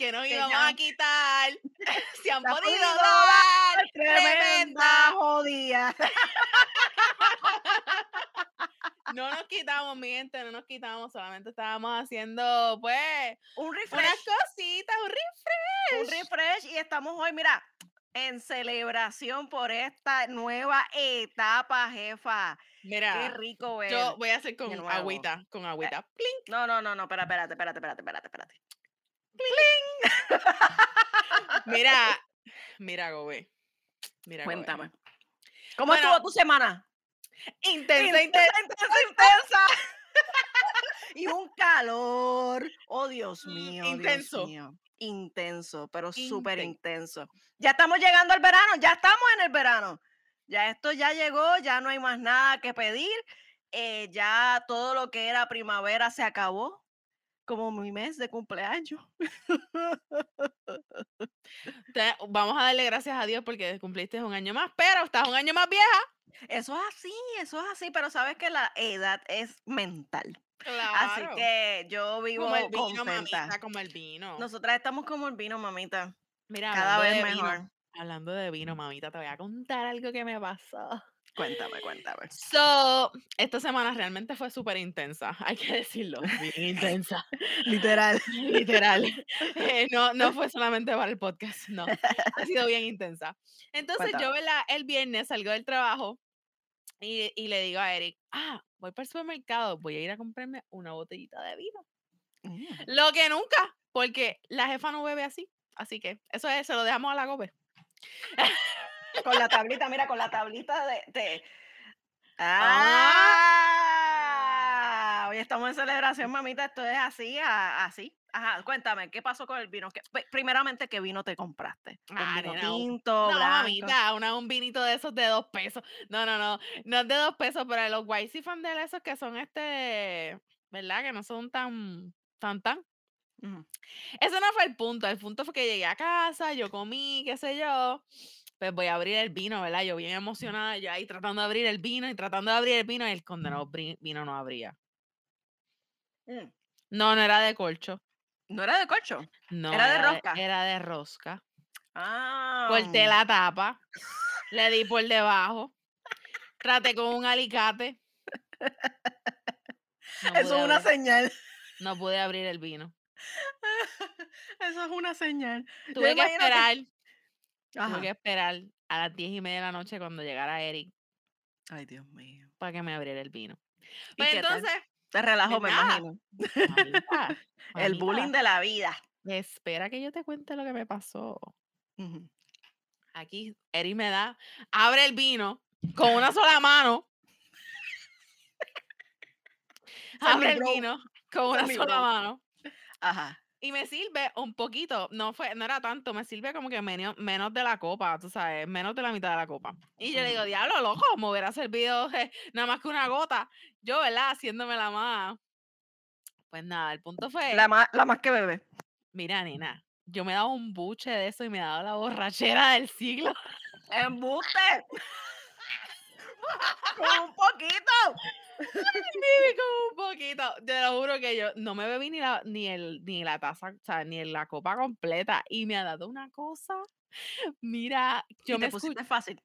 que nos que íbamos ya a quitar, se han podido podido dar tremenda tremenda. jodida. No nos quitamos, mi gente, no nos quitamos, solamente estábamos haciendo, pues, Un unas refresh, cositas, un refresh. un refresh y estamos hoy, mira, en celebración por esta nueva etapa, jefa. Qué Mira, rico ver. yo voy a hacer con agüita, con agüita. Plink. No, no, no, no, espera, espérate, espérate, espérate, espérate, espérate. Mira, mira, Gobe. Mira, Gobe. Cuéntame. ¿Cómo Bueno, estuvo tu semana? Intensa, intensa. intensa, intensa, intensa. y un calor. Oh, Dios Mm, mío. intenso. Dios mío. Intenso, pero súper Inten- intenso. Ya estamos llegando al verano, ya estamos en el verano. Ya esto ya llegó, ya no hay más nada que pedir. eh, ya todo lo que era primavera se acabó. Como mi mes de cumpleaños. Te- vamos a darle gracias a Dios porque cumpliste un año más, pero estás un año más vieja. Eso es así, eso es así, pero sabes que la edad es mental. Claro. Así que yo vivo como el vino, contenta. mamita, como el vino. Nosotras estamos como el vino, mamita. Mira, Cada vez de vino, mejor. hablando de vino, mamita, te voy a contar algo que me pasó. Cuéntame, cuéntame. So, esta semana realmente fue súper intensa, hay que decirlo, bien intensa, Literal. literal. Eh, no, no fue solamente para el podcast, no, ha sido bien intensa. Entonces yo, Cuéntame. ¿verdad? el viernes salgo del trabajo y, y le digo a Eric, ah, voy para el supermercado, voy a ir a comprarme una botellita de vino. Mm. Lo que nunca, porque la jefa no bebe así, así que eso es, se lo dejamos a la gobe. Con la tablita, mira, con la tablita de. de- Ah. ¡Ah! Hoy estamos en celebración, mamita. Esto es así, a- así. Ajá, cuéntame, ¿qué pasó con el vino? ¿Qué- pe- primeramente, ¿qué vino te compraste? ¿Un Ah, vino tinto, No, mamita, una, un vinito de esos de dos pesos. No, no, no. No es de dos pesos, pero los Whitey fan de esos que son este, ¿verdad? Que no son tan, tan, tan. Ujú. Ese no fue el punto. El punto fue que llegué a casa, yo comí, qué sé yo. Pues voy a abrir el vino, ¿verdad? Yo bien emocionada, yo ahí tratando de abrir el vino y tratando de abrir el vino y el condenado bri- vino no abría. Mm. No, no era de corcho. ¿No era de corcho? No, ¿Era de rosca? Era de rosca. Ah. Corté la tapa, le di por debajo, traté con un alicate. No Eso es una abrir- señal. no pude abrir el vino. Eso es una señal. Yo Tuve que- esperar, Ajá. tuve que esperar a las diez y media de la noche cuando llegara Eric Ay, Dios mío. para que me abriera el vino. ¿Y Pues qué tal? entonces, Te relajo, me imagino. mamita, El bullying de la vida. espera que yo te cuente lo que me pasó. Aquí Eric me da, abre el vino con una sola mano. Abre el vino con una sola mano. Ajá. Y me sirve un poquito, no fue, no era tanto, me sirve como que menos, menos de la copa, tú sabes, menos de la mitad de la copa. Y yo le digo, diablo, loco, me hubiera servido eh, nada más que una gota. Yo, ¿verdad? Haciéndome la más. Pues nada, el punto fue, La más, la más que bebe. mira, nena, yo me he dado un buche de eso y me he dado la borrachera del siglo. ¡Embuste! Con un poquito. Como un poquito. Te lo juro que yo no me bebí ni la, ni el, ni la taza, o sea, ni la copa completa. Y me ha dado una cosa. Mira, yo y me te pusiste fácil.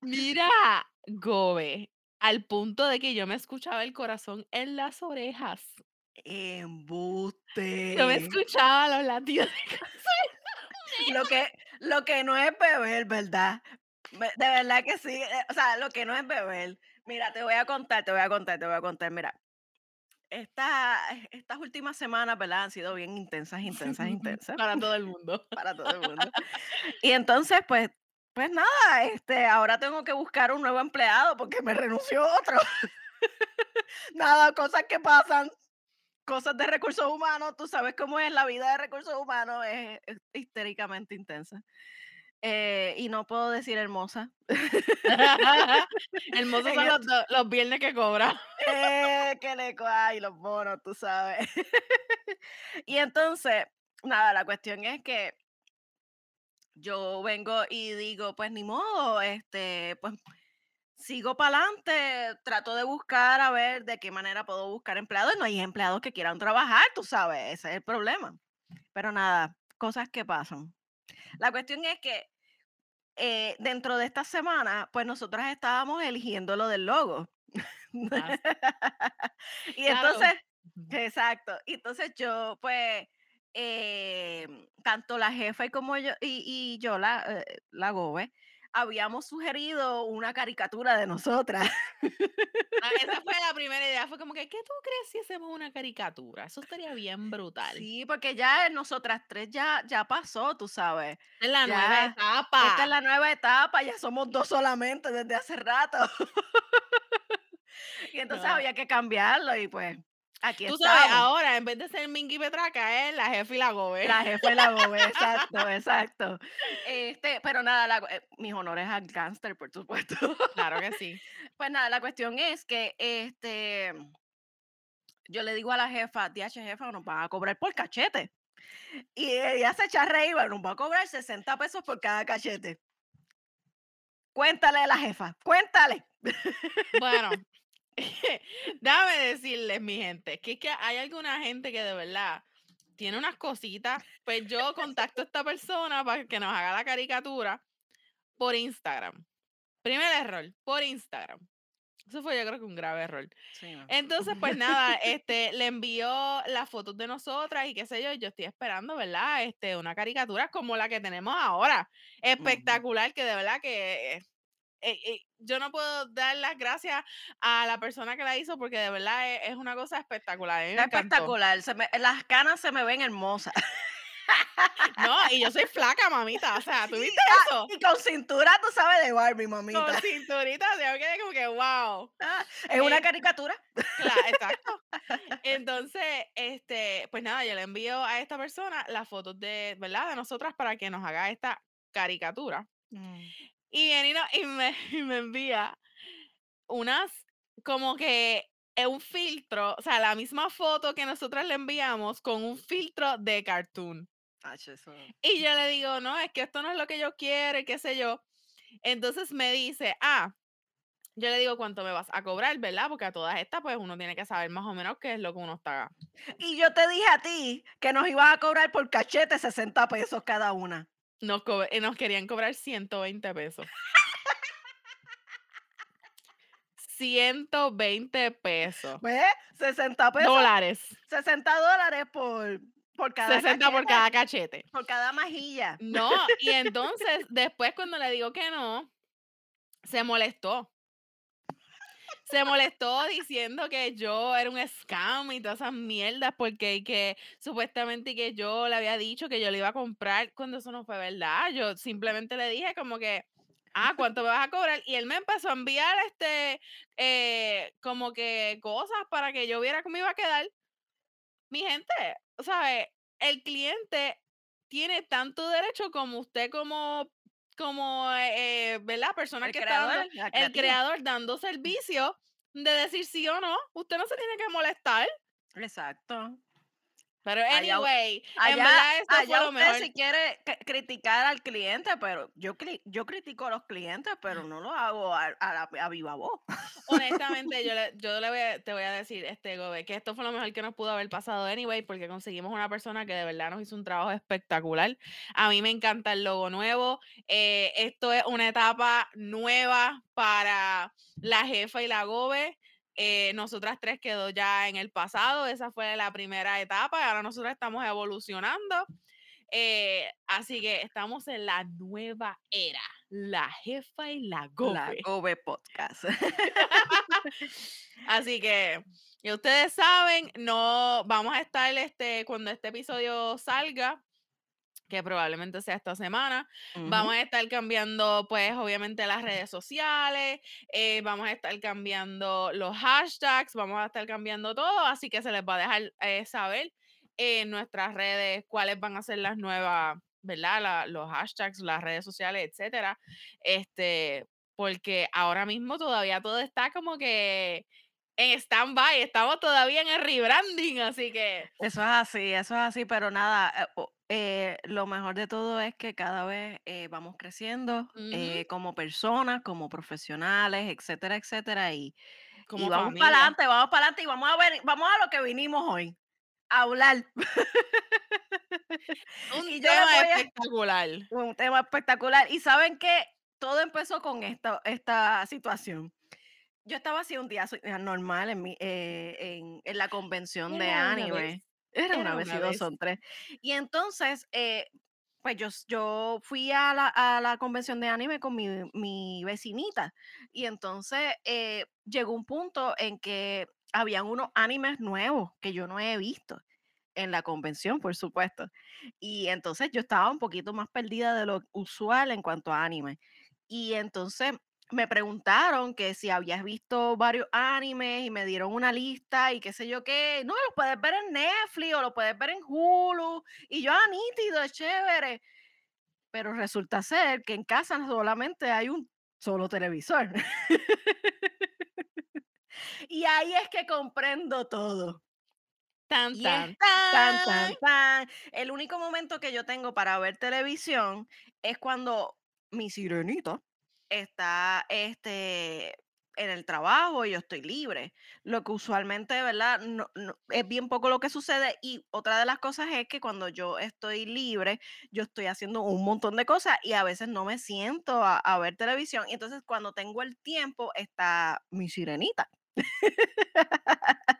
Mira, Gobe, al punto de que yo me escuchaba el corazón en las orejas. Embuste. Yo me escuchaba los latidos. Lo que, lo que no es beber, ¿verdad? De verdad que sí. eh, O sea, lo que no es beber. Mira, te voy a contar, te voy a contar, te voy a contar. Mira, esta, estas últimas semanas, ¿verdad? Han sido bien intensas, intensas, intensas Para todo el mundo. para todo el mundo. Y entonces, pues, pues nada, este, ahora tengo que buscar un nuevo empleado porque me renunció otro. nada, cosas que pasan, cosas de recursos humanos, tú sabes cómo es la vida de recursos humanos, es, es histéricamente intensa. Eh, y no puedo decir hermosa. Hermosos En son los, los viernes que cobra. Eh, que le y los bonos, tú sabes. y entonces, nada, la cuestión es que yo vengo y digo, pues ni modo, este, pues sigo para adelante, trato de buscar a ver de qué manera puedo buscar empleados. No hay empleados que quieran trabajar, tú sabes, ese es el problema. Pero nada, cosas que pasan. La cuestión es que eh, dentro de esta semana, pues nosotras estábamos eligiendo lo del logo. Ah, y Claro. entonces, exacto. Y entonces yo, pues, eh, tanto la jefa y como yo, y, y yo, la, eh, la Gobe, habíamos sugerido una caricatura de nosotras. Ah, esa fue la primera idea. Fue como que, ¿qué tú crees si hacemos una caricatura? Eso estaría bien brutal. Sí, porque ya nosotras tres ya, ya pasó, tú sabes. Es la nueva etapa. Esta es la nueva etapa, ya somos dos solamente desde hace rato. y entonces No. había que cambiarlo y pues aquí Tú estamos. sabes, ahora en vez de ser Mingy Petraca, es la jefa y la gobe. La jefa y la gobe, exacto, exacto. Este, pero nada, la- eh, mis honores al gangster, por supuesto. Claro que sí. Pues nada, la cuestión es que este yo le digo a la jefa, DH jefa, nos van a cobrar por cachete. Y ella se echa a reír, bueno, nos va a cobrar 60 pesos por cada cachete. Cuéntale a la jefa, cuéntale. Bueno, déjame decirles, mi gente, que es que hay alguna gente que de verdad tiene unas cositas. Pues yo contacto a esta persona para que nos haga la caricatura por Instagram. Primer error, por Instagram. Eso fue yo creo que un grave error. Entonces, pues nada, este, le envió las fotos de nosotras y qué sé yo, y yo estoy esperando, ¿verdad? Este, una caricatura como la que tenemos ahora. Espectacular, que de verdad que eh, eh, yo no puedo dar las gracias a la persona que la hizo porque de verdad es, es una cosa espectacular. me espectacular, se me- las canas se me ven hermosas. No, y yo soy flaca, mamita. O sea, ¿tú viste Ah, eso? Y con cintura, tú sabes, de Barbie, mamita. Con cinturita, yo quedé como que wow. Ah, es una Eh, caricatura. Claro, exacto. Entonces, este, pues nada, yo le envío a esta persona las fotos de, ¿verdad? De nosotras para que nos haga esta caricatura. Y viene y, no- y me, y me envía unas, como que es un filtro, o sea, la misma foto que nosotras le enviamos con un filtro de cartoon. Eso- Y yo le digo, no, es que esto no es lo que yo quiero y qué sé yo. Entonces me dice, ah, yo le digo cuánto me vas a cobrar, ¿verdad? Porque a todas estas, pues uno tiene que saber más o menos qué es lo que uno está. Y yo te dije a ti que nos ibas a cobrar por cachete 60 pesos cada una. Nos, eh, nos querían cobrar 120 pesos. 120 pesos. ¿Ves? 60 pesos. Dólares. 60 dólares por, por cada 60 por cada cachete. por cada majilla. No, y entonces después cuando le digo que no, se molestó. Se molestó diciendo que yo era un scam y todas esas mierdas porque que supuestamente que yo le había dicho que yo le iba a comprar cuando eso no fue verdad. Yo simplemente le dije como que, ah, ¿cuánto me vas a cobrar? Y él me empezó a enviar este, eh, como que cosas para que yo viera cómo iba a quedar. Mi gente, ¿sabe? El cliente tiene tanto derecho como usted como, como, eh, ¿verdad? Persona El que está dando- el creador dando servicio de decir sí o no. Usted no se tiene que molestar. Exacto. Pero Allá anyway, en Allá, verdad esto fue allá lo usted mejor. si quiere criticar al cliente, pero yo, yo critico a los clientes, pero no lo hago a, a, viva voz. Honestamente, yo, le, yo le voy a- te voy a decir, este Gobe, que esto fue lo mejor que nos pudo haber pasado anyway, porque conseguimos una persona que de verdad nos hizo un trabajo espectacular. A mí me encanta el logo nuevo. eh, esto es una etapa nueva para la jefa y la Gobe. Eh, nosotras tres quedó ya en el pasado, esa fue la primera etapa, y ahora nosotros estamos evolucionando. eh, así que estamos en la nueva era, la jefa y la Gobe. La Gobe Podcast. Así que, ya ustedes saben, no vamos a estar este cuando este episodio salga, que probablemente sea esta semana. Vamos a estar cambiando, pues, obviamente las redes sociales, eh, vamos a estar cambiando los hashtags, vamos a estar cambiando todo, así que se les va a dejar eh, saber en nuestras redes cuáles van a ser las nuevas, ¿verdad? La- los hashtags, las redes sociales, etcétera. Este, porque ahora mismo todavía todo está como que en stand-by, estamos todavía en el rebranding, así que Eso es así, eso es así, pero nada, eh, lo mejor de todo es que cada vez eh, vamos creciendo eh, como personas, como profesionales, etcétera, etcétera, y, y como vamos para adelante, vamos para adelante y vamos a ver, vamos a lo que vinimos hoy, a hablar. Un Y tema a- espectacular. un tema espectacular. Y saben que todo empezó con esta, esta situación. Yo estaba así un día normal en, mi, eh, en, en la convención de anime. Era una vez y dos son tres. Y entonces, eh, pues yo, yo fui a la, a la convención de anime con mi, mi vecinita. Y entonces eh, llegó un punto en que habían unos animes nuevos que yo no he visto en la convención, por supuesto. Y entonces yo estaba un poquito más perdida de lo usual en cuanto a anime. Y entonces me preguntaron que si habías visto varios animes y me dieron una lista y qué sé yo qué. No, los puedes ver en Netflix o los puedes ver en Hulu. Y yo, ah, nítido, es chévere. Pero resulta ser que en casa solamente hay un solo televisor. y ahí es que comprendo todo. Tan, tan, tan, tan. tan. El único momento que yo tengo para ver televisión es cuando mi sirenita está este, en el trabajo y yo estoy libre. Lo que usualmente, ¿verdad? Es bien poco lo que sucede. Y otra de las cosas es que cuando yo estoy libre, yo estoy haciendo un montón de cosas y a veces no me siento a, a ver televisión. Y entonces cuando tengo el tiempo está mi sirenita.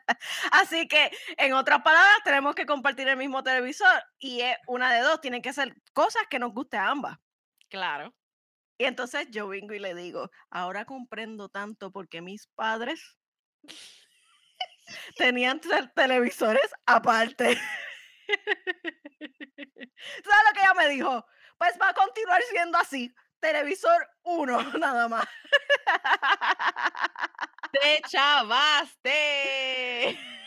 Así que, en otras palabras, tenemos que compartir el mismo televisor y es una de dos, tienen que ser cosas que nos guste a ambas. Claro. Y entonces yo vengo y le digo, ahora comprendo tanto porque mis padres tenían tel- televisores aparte. ¿Sabes lo que ella me dijo? Pues va a continuar siendo así, televisor uno nada más. ¡Te chavaste!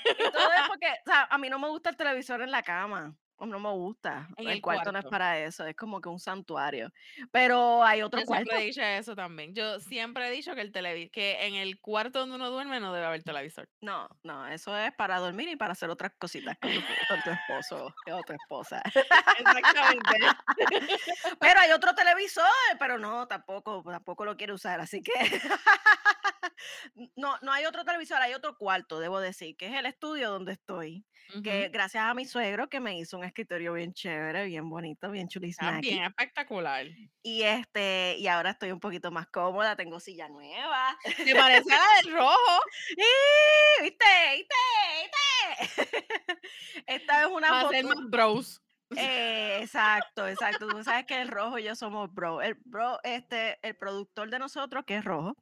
Y todo es porque, o sea, a mí no me gusta el televisor en la cama. No me gusta. En el, el cuarto, no es para eso. Es como que un santuario. Pero hay otro Yo cuarto. siempre he dicho eso también. Yo siempre he dicho que el que en el cuarto donde uno duerme no debe haber televisor. No, no, eso es para dormir y para hacer otras cositas con tu, con tu esposo o otra esposa. Exactamente. Pero hay otro televisor, pero no, tampoco, tampoco lo quiere usar, así que no, no hay otro televisor, hay otro cuarto, debo decir, que es el estudio donde estoy. Que gracias a mi suegro que me hizo un escritorio bien chévere, bien bonito, bien chulisnaki. También espectacular. Y este, y ahora estoy un poquito más cómoda, tengo silla nueva. ¿Te parece a la del rojo? ¡Y! ¿Viste? ¿Viste? ¿Viste? Esta es una Va a foto. ser más bros. Eh, exacto, exacto. Tú sabes que el rojo y yo somos bro. El bro, este, el productor de nosotros, que es rojo,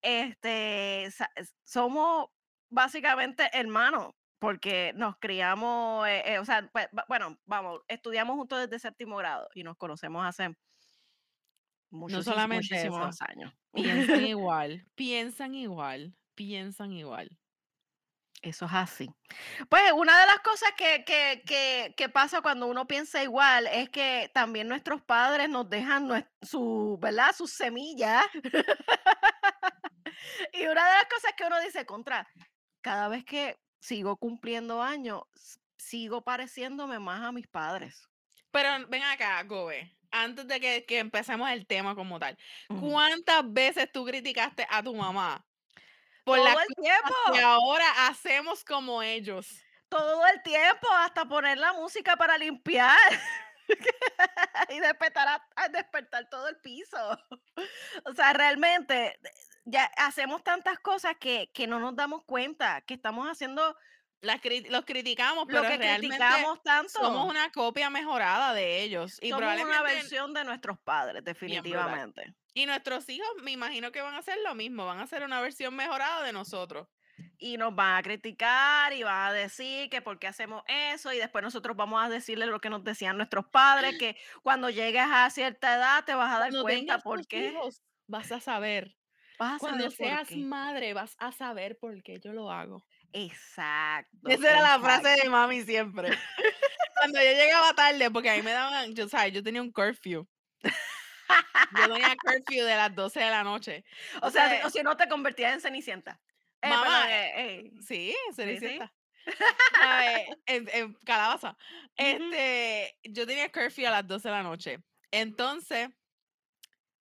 este, somos básicamente hermanos, porque nos criamos, eh, eh, o sea, pues, bueno, vamos, estudiamos juntos desde séptimo grado y nos conocemos hace muchos, solamente muchísimos años. Piensan igual, piensan igual, piensan igual. Eso es así. Pues una de las cosas que, que, que, que pasa cuando uno piensa igual es que también nuestros padres nos dejan su, ¿verdad? Sus semillas. y una de las cosas que uno dice, contra, cada vez que sigo cumpliendo años, sigo pareciéndome más a mis padres. Pero ven acá, Gobe, antes de que, que empecemos el tema como tal. ¿Cuántas veces tú criticaste a tu mamá por Todo el tiempo, que ahora hacemos como ellos? todo el tiempo, hasta poner la música para limpiar. y despertar, a- a despertar todo el piso. O sea, realmente ya hacemos tantas cosas que, que no nos damos cuenta que estamos haciendo Las cri- los criticamos, lo pero que realmente criticamos tanto. somos una copia mejorada de ellos. Y Somos una versión de nuestros padres, definitivamente. Y nuestros hijos, me imagino que van a hacer lo mismo, van a hacer una versión mejorada de nosotros. Y nos van a criticar y van a decir que por qué hacemos eso y después nosotros vamos a decirle lo que nos decían nuestros padres, que cuando llegues a cierta edad te vas a dar Cuando cuenta por qué. hijos, vas a saber. Vas a Cuando saber por seas qué. madre, vas a saber por qué yo lo hago. Exacto. Esa era la frase de mami siempre. cuando yo llegaba tarde, porque a mí me daban, yo, ¿sabes? Yo tenía un curfew. Yo tenía curfew de las 12 de la noche. O sea, si- o si no te convertías en Cenicienta. Eh, Mamá, eh, eh, Sí, sí. Cenicienta. En, en calabaza. Este, yo tenía curfew a las 12 de la noche. Entonces,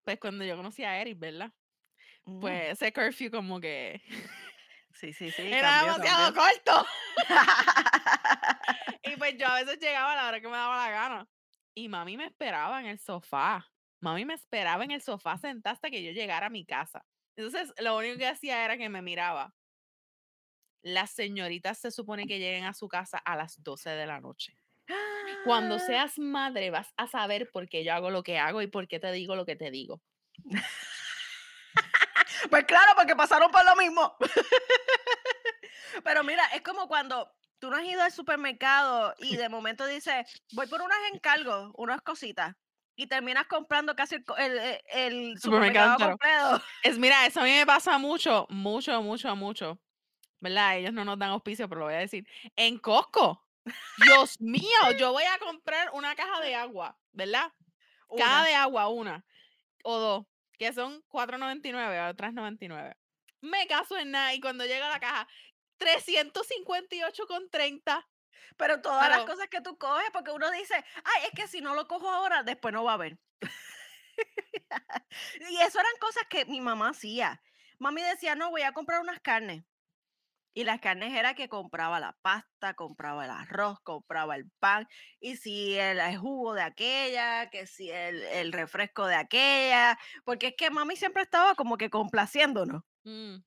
pues cuando yo conocí a Eric, ¿verdad? Mm, Pues ese curfew como que sí, sí, sí. era cambió, demasiado cambió. corto. Y pues yo a veces llegaba a la hora que me daba la gana. Y mami me esperaba en el sofá. Mami me esperaba en el sofá sentada hasta que yo llegara a mi casa. Entonces, lo único que hacía era que me miraba. Las señoritas se supone que lleguen a su casa a las 12 de la noche. Cuando Ah. seas madre vas a saber por qué yo hago lo que hago y por qué te digo lo que te digo. Pues claro, porque pasaron por lo mismo. Pero mira, es como cuando tú no has ido al supermercado y de momento dices, voy por unos encargos, unas cositas, y terminas comprando casi el, co- el- el- el Supermercado completo. Es, mira, eso a mí me pasa mucho, mucho, mucho, mucho. ¿Verdad? Ellos no nos dan auspicio, pero lo voy a decir. En Costco. Dios mío, yo voy a comprar una caja de agua, ¿verdad? Una. de agua, una o dos, que son 4.99 o 3.99. Me caso en nada y cuando llega la caja, 358,30. Pero todas las Pero- cosas que tú coges, porque uno dice, ay, es que si no lo cojo ahora, después no va a haber. y eso eran cosas que mi mamá hacía. Mami decía, no, voy a comprar unas carnes. Y las carnes era que compraba la pasta, compraba el arroz, compraba el pan, y si el, el jugo de aquella, que si el, el refresco de aquella, porque es que mami siempre estaba como que complaciéndonos. Mm,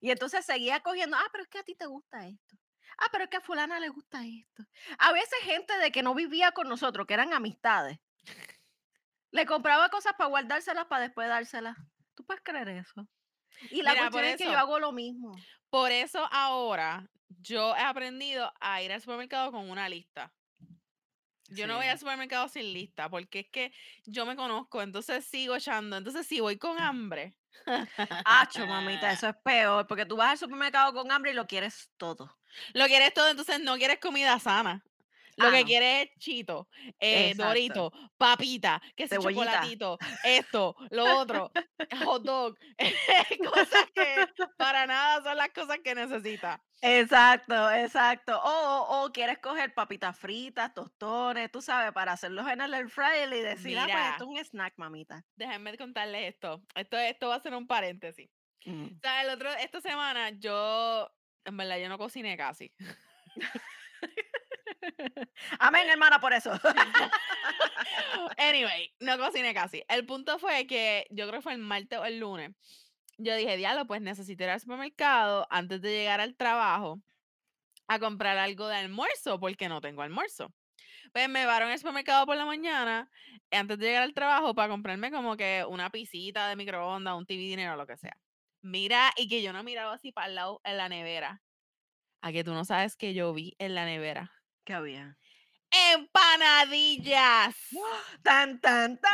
Y entonces seguía cogiendo, ah, pero es que a ti te gusta esto. Ah, pero es que a fulana le gusta esto. A veces gente de que no vivía con nosotros, que eran amistades, le compraba cosas para guardárselas para después dárselas. ¿Tú puedes creer eso? Y la Mira, cuestión es que yo hago lo mismo. Por eso ahora yo he aprendido a ir al supermercado con una lista. Yo no voy al supermercado sin lista, porque es que yo me conozco, entonces sigo echando. Entonces, si voy con hambre. Acho, mamita, eso es peor, porque tú vas al supermercado con hambre y lo quieres todo. Lo quieres todo, entonces no quieres comida sana. Lo Ah, que no. quieres es chito, eh, dorito, papita, que Cebollita. chocolatito, esto, lo otro, hot dog, cosas que para nada son las cosas que necesitas. Exacto, exacto. O, o, o quieres coger papitas fritas, tostones, tú sabes, para hacerlos en el air fryer y decir, ah, pues Mira. esto es un snack, mamita. Déjenme contarles esto. Esto, esto va a ser un paréntesis. Mm. O sea, el otro, esta semana yo, en verdad, yo no cociné casi. Amén, hermana, por eso. Anyway, no cociné casi. El punto fue que yo creo que fue el martes o el lunes. Yo dije, diablo, pues necesito ir al supermercado antes de llegar al trabajo a comprar algo de almuerzo porque no tengo almuerzo. Pues me llevaron al supermercado por la mañana antes de llegar al trabajo para comprarme como que una pisita de microondas, un TV dinero, lo que sea. Mira, y que yo no miraba así para el lado en la nevera. A que tú no sabes que yo vi en la nevera. ¿Qué había? ¡Empanadillas! Tan, tan, tan.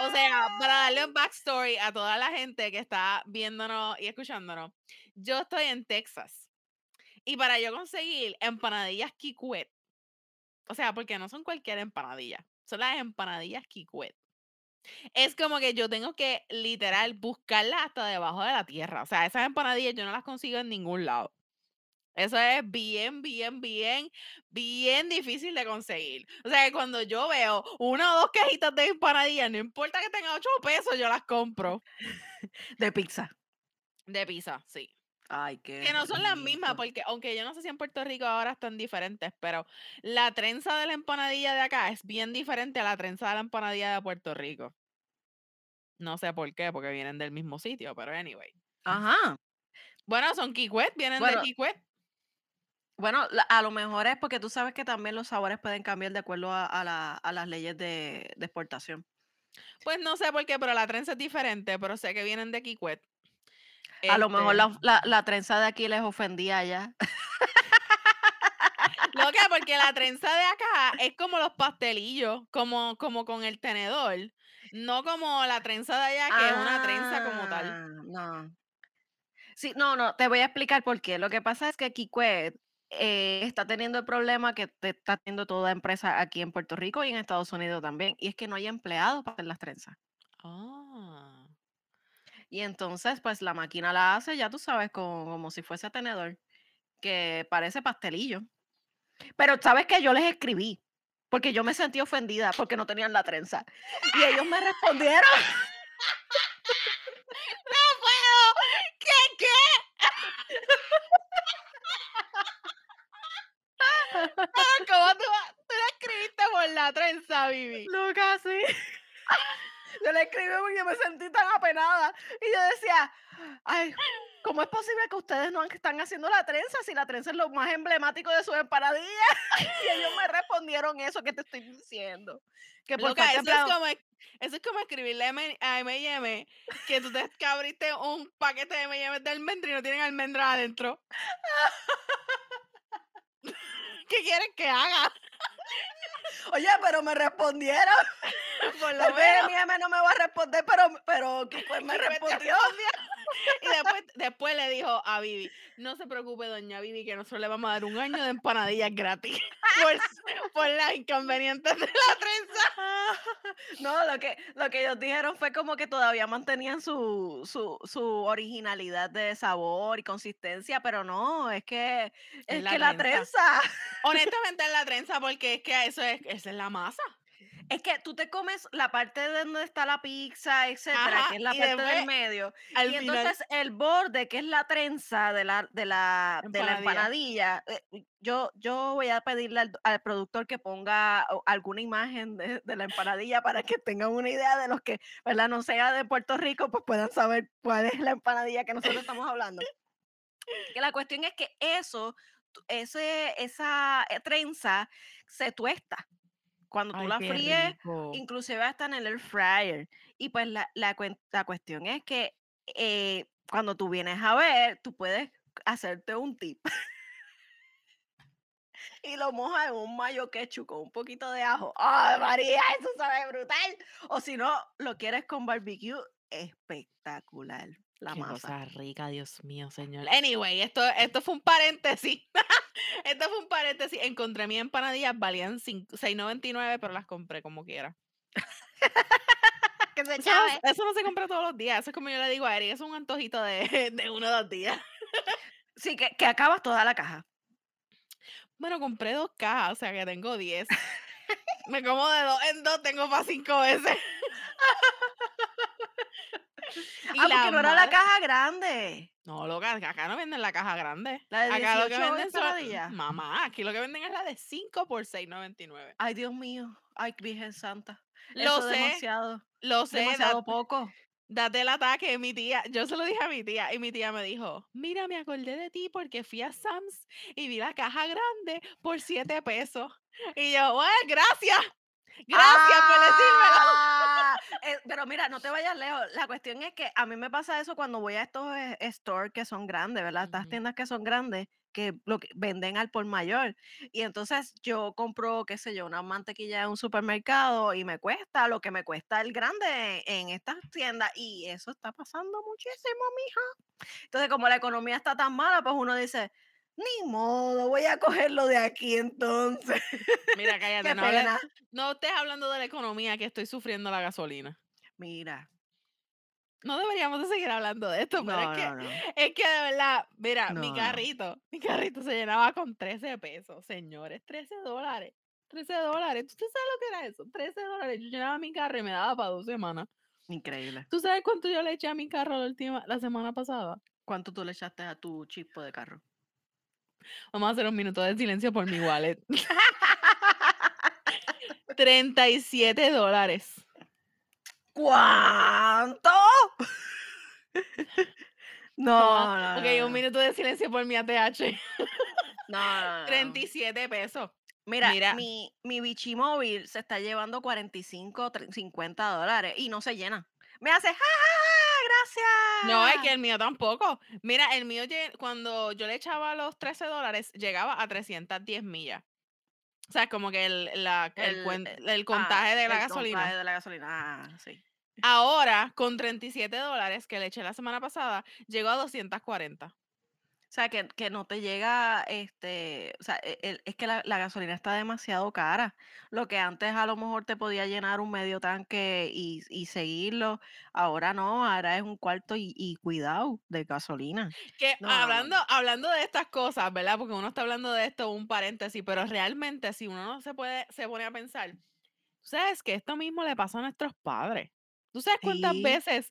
O sea, para darle un backstory a toda la gente que está viéndonos y escuchándonos, yo estoy en Texas. Y para yo conseguir empanadillas Kikwet, o sea, porque no son cualquier empanadilla, son las empanadillas Kikwet. Es como que yo tengo que literal buscarlas hasta debajo de la tierra. O sea, esas empanadillas yo no las consigo en ningún lado. Eso es bien, bien, bien, bien difícil de conseguir. O sea, que cuando yo veo una o dos cajitas de empanadillas, no importa que tenga 8 pesos, yo las compro. De pizza. De pizza, sí. Ay, qué. Que no son las mismas, porque aunque yo no sé si en Puerto Rico ahora están diferentes, pero la trenza de la empanadilla de acá es bien diferente a la trenza de la empanadilla de Puerto Rico. No sé por qué, porque vienen del mismo sitio, pero anyway. Ajá. Bueno, son Kikwet, vienen Bueno, de Kikwet. Bueno, a lo mejor es porque tú sabes que también los sabores pueden cambiar de acuerdo a, a la- a las leyes de, de exportación. Pues no sé por qué, pero la trenza es diferente, pero sé que vienen de Kikwet. A lo mejor Este, la, la- la trenza de aquí les ofendía allá. Lo que porque la trenza de acá es como los pastelillos, como, como con el tenedor, no como la trenza de allá, que es una trenza como tal. Ah, No. Sí, no, no, te voy a explicar por qué. Lo que pasa es que Kikwet eh, está teniendo el problema que te está teniendo toda empresa aquí en Puerto Rico y en Estados Unidos también, y es que no hay empleados para hacer las trenzas. Ah. Y entonces, pues la máquina la hace, ya tú sabes, como, como si fuese tenedor, que parece pastelillo. Pero sabes que yo les escribí, porque yo me sentí ofendida porque no tenían la trenza. Y ellos me respondieron. ¡No puedo! ¿Qué? ¿Qué? Ah, ¿Cómo tú, tú la escribiste por la trenza, Vivi? Loca, sí. Yo le escribí porque me sentí tan apenada. Y yo decía, ay, ¿cómo es posible que ustedes no están haciendo la trenza si la trenza es lo más emblemático de sus empanadillas? Y ellos me respondieron eso que te estoy diciendo. Que por Loca, eso, es como, eso es como escribirle a M&M que tú te abriste un paquete de M&M de almendra y no tienen almendra adentro. ¿Qué quieren que haga? Oye, pero me respondieron. Por lo menos. mi M no me va a responder, pero, pero me respondió. Y después, después le dijo a Vivi, no se preocupe, doña Vivi, que nosotros le vamos a dar un año de empanadillas gratis por, por las inconvenientes de la trenza. No, lo que, lo que ellos dijeron fue como que todavía mantenían su, su, su originalidad de sabor y consistencia, pero no, es que es, la que la trenza. trenza, Honestamente es la trenza porque es que eso es, esa es la masa. Es que tú te comes la parte de donde está la pizza, etcétera, Ajá, que es la parte después, del medio, y final, entonces el borde, que es la trenza de la, de la, de la Empanadilla. empanadilla, eh, yo, yo voy a pedirle al, al productor que ponga alguna imagen de, de la empanadilla para que tengan una idea de los que, ¿verdad? No sea de Puerto Rico, pues puedan saber cuál es la empanadilla que nosotros estamos hablando. Que la cuestión es que eso, ese, esa eh, trenza se tuesta. Cuando tú Ay, la fríes, rico. inclusive hasta en el air fryer. Y pues la, la, la cuestión es que eh, cuando tú vienes a ver, tú puedes hacerte un tip. y lo mojas en un mayo ketchup con un poquito de ajo. ¡Ay, María! Eso sabe brutal. O si no, lo quieres con barbecue, espectacular. La Qué masa. cosa rica, Dios mío, señor. Anyway, esto, esto fue un paréntesis. esto fue un paréntesis. Encontré mis empanadillas, valían cinco- 6.99, pero las compré como quiera. que se Eso no, eso no se compra todos los días. Eso es como yo le digo a Eri, eso es un antojito de, de uno o dos días. Sí, que, que acabas toda la caja. Bueno, compré dos cajas, o sea que tengo 10. Me como de dos en dos, tengo para cinco veces. Y ah, porque no era la caja grande. No, loca, acá no venden la caja grande. La de acá lo que 18 venden son. empanadillas. Mamá, aquí lo que venden es la de 5 por 6.99. Ay, Dios mío. Ay, Virgen Santa. Lo Eso sé, demasiado, lo sé, demasiado da- poco. date el ataque, mi tía. Yo se lo dije a mi tía y mi tía me dijo, mira, me acordé de ti porque fui a Sam's y vi la caja grande por 7 pesos. Y yo, bueno, gracias. Gracias por decírmelo. Ah, eh, pero mira, no te vayas lejos. La cuestión es que a mí me pasa eso cuando voy a estos eh, stores que son grandes, ¿verdad? Estas tiendas que son grandes, que lo que venden al por mayor. Y entonces yo compro, qué sé yo, una mantequilla en un supermercado y me cuesta lo que me cuesta el grande en, en estas tiendas. Y eso está pasando muchísimo, mija. Entonces, como la economía está tan mala, pues uno dice, ni modo, voy a cogerlo de aquí entonces. Mira, cállate, no, no estés hablando de la economía que estoy sufriendo la gasolina. Mira. No deberíamos de seguir hablando de esto, pero No, es que no, no. Es que de verdad, mira, mi carrito, mi carrito se llenaba con 13 pesos, señores, 13 dólares. 13 dólares. ¿Tú sabes lo que era eso? 13 dólares. Yo llenaba mi carro y me daba para dos semanas. Increíble. ¿Tú sabes cuánto yo le eché a mi carro la, última, la semana pasada? ¿Cuánto tú le echaste a tu chispo de carro? Vamos a hacer un minuto de silencio por mi wallet. 37 dólares. ¿Cuánto? No, no, ok, no, un minuto de silencio por mi ATH. No, no, no. 37 pesos. Mira, Mira. mi, mi bichimóvil se está llevando 45, tre- 50 dólares y no se llena. Me hace, ¡ja, ja, ja! Gracias. No, es que el mío tampoco. Mira, el mío cuando yo le echaba los 13 dólares, llegaba a 310 millas. O sea, como que el, la- el, El- cuen- el- Ah, contaje de la el gasolina. contaje de la gasolina. Ah, sí. Ahora, con 37 dólares que le eché la semana pasada, llegó a 240. Sea, que, que no te llega, este, o sea, e- el- es que la, la gasolina está demasiado cara. Lo que antes a lo mejor te podía llenar un medio tanque y, y seguirlo, ahora no, ahora es un cuarto y, y cuidado de gasolina. Que No, no, no. hablando, hablando de estas cosas, ¿verdad? Porque uno está hablando de esto, un paréntesis, pero realmente si uno no se puede, se pone a pensar, tú sabes que esto mismo le pasa a nuestros padres. ¿Tú sabes cuántas Sí. veces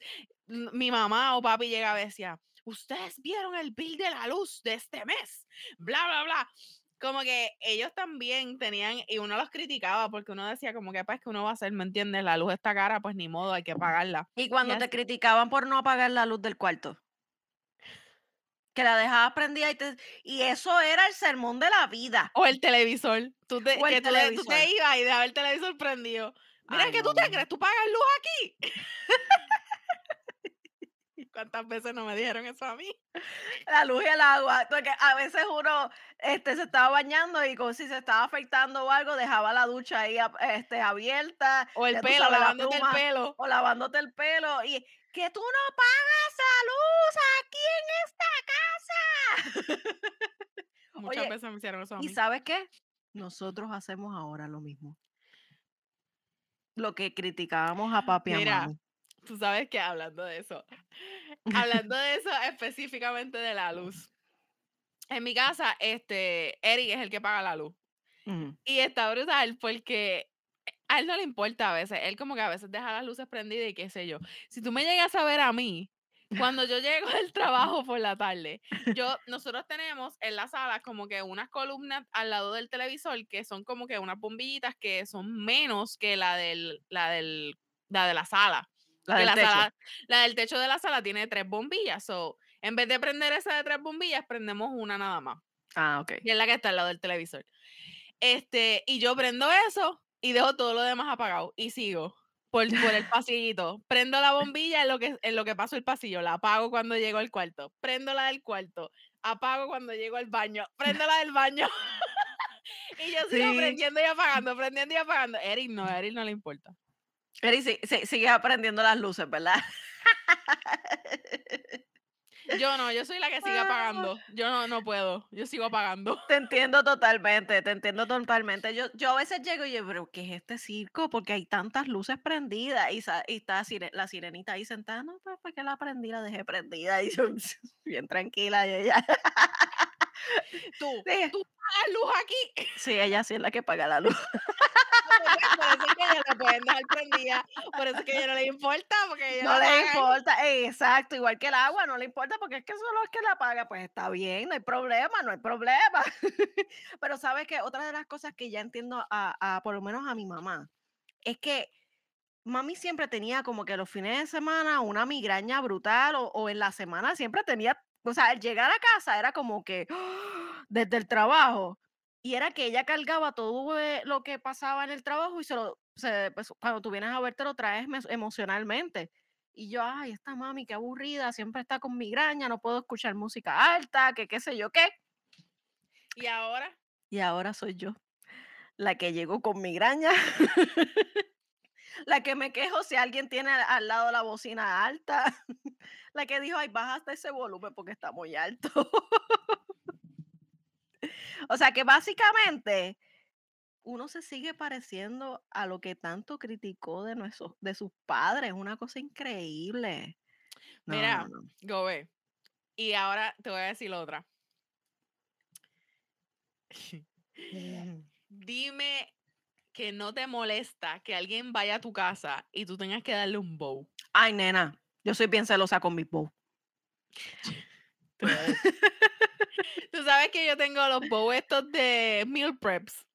mm, mi mamá o papi llegaba y decía, ustedes vieron el bill de la luz de este mes? Bla, bla, bla. Como que ellos también tenían, y uno los criticaba porque uno decía como que pues que uno va a hacer, ¿me entiendes? La luz está cara, pues ni modo, hay que pagarla. Y cuando te así- criticaban por no apagar la luz del cuarto. Que la dejabas prendida y te... Y eso era el sermón de la vida. O el televisor. Tú te, que tú, le- tú te televisor. ibas y dejabas el televisor prendido. Mira, Ay, que tú te crees? ¿Tú pagas luz aquí? ¿Cuántas veces no me dijeron eso a mí? La luz y el agua. Porque a veces uno este, se estaba bañando y como si se estaba afeitando o algo, dejaba la ducha ahí este, abierta. O el pelo, sabes, la lavándote el pelo. O lavándote el pelo. Y que tú no pagas la luz aquí en esta casa. Muchas Oye, veces me hicieron eso a mí. ¿Y sabes qué? Nosotros hacemos ahora lo mismo. Lo que criticábamos a papi y a Mira, mami. Tú sabes que hablando de eso, hablando de eso específicamente de la luz. En mi casa, este, Eric es el que paga la luz. Y está brutal porque a él no le importa a veces. Él como que a veces deja las luces prendidas y qué sé yo. Si tú me llegas a ver a mí, cuando yo llego del trabajo por la tarde, yo, nosotros tenemos en la sala como que unas columnas al lado del televisor que son como que unas bombillitas que son menos que la del, la del, la de la sala. La del la, techo. sala- la del techo de la sala tiene tres bombillas. So, en vez de prender esa de tres bombillas, prendemos una nada más. Ah, ok. Y es la que está al lado del televisor. Este, y yo prendo eso y dejo todo lo demás apagado y sigo por, por el pasillito. Prendo la bombilla en lo, que, en lo que paso el pasillo, la apago cuando llego al cuarto. Prendo la del cuarto, apago cuando llego al baño, prendo la del baño. y yo sigo Sí. prendiendo y apagando, prendiendo y apagando. Eric no, a Eric no le importa. Eri, sí, sí, sigues aprendiendo las luces, ¿verdad? Yo no, yo soy la que sigue Ah. apagando. Yo no, no puedo, yo sigo apagando. Te entiendo totalmente, te entiendo totalmente. Yo, yo a veces llego y yo, pero ¿qué es este circo? Porque hay tantas luces prendidas y, sa- y está la sirenita ahí sentada. No, pues porque la prendí, la dejé prendida. Y yo, bien tranquila. Y ella, Tú, sí, tú pagas luz aquí. sí, ella sí es la que paga la luz. Por eso es que ella la pueden dejar prendida. Por eso es que ella no le importa, porque ella No le importa, exacto, igual que el agua, no le importa porque es que solo es que la paga, pues está bien, no hay problema, no hay problema. Pero sabes que otra de las cosas que ya entiendo a, a, por lo menos a mi mamá, es que mami siempre tenía como que los fines de semana una migraña brutal o, o en la semana siempre tenía, o sea, al llegar a casa era como que desde el trabajo y era que ella cargaba todo eh, lo que pasaba en el trabajo y se lo, se, pues, cuando tú vienes a ver te lo traes emocionalmente. Y yo, ay, esta mami, qué aburrida, siempre está con migraña, no puedo escuchar música alta, que qué sé yo qué. Y ahora, Y ahora soy yo, la que llegó con migraña, la que me quejo si alguien tiene al- lado la bocina alta, la que dijo, ay, baja hasta ese volumen porque está muy alto. o sea que básicamente uno se sigue pareciendo a lo que tanto criticó de, nuestros, de sus padres, una cosa increíble. No, Mira. no, no. Gobe. Y ahora te voy a decir otra. Dime que no te molesta que alguien vaya a tu casa y tú tengas que darle un bow. Ay, nena, yo soy bien celosa con mis bow. Tú sabes que yo tengo los bow estos de meal preps.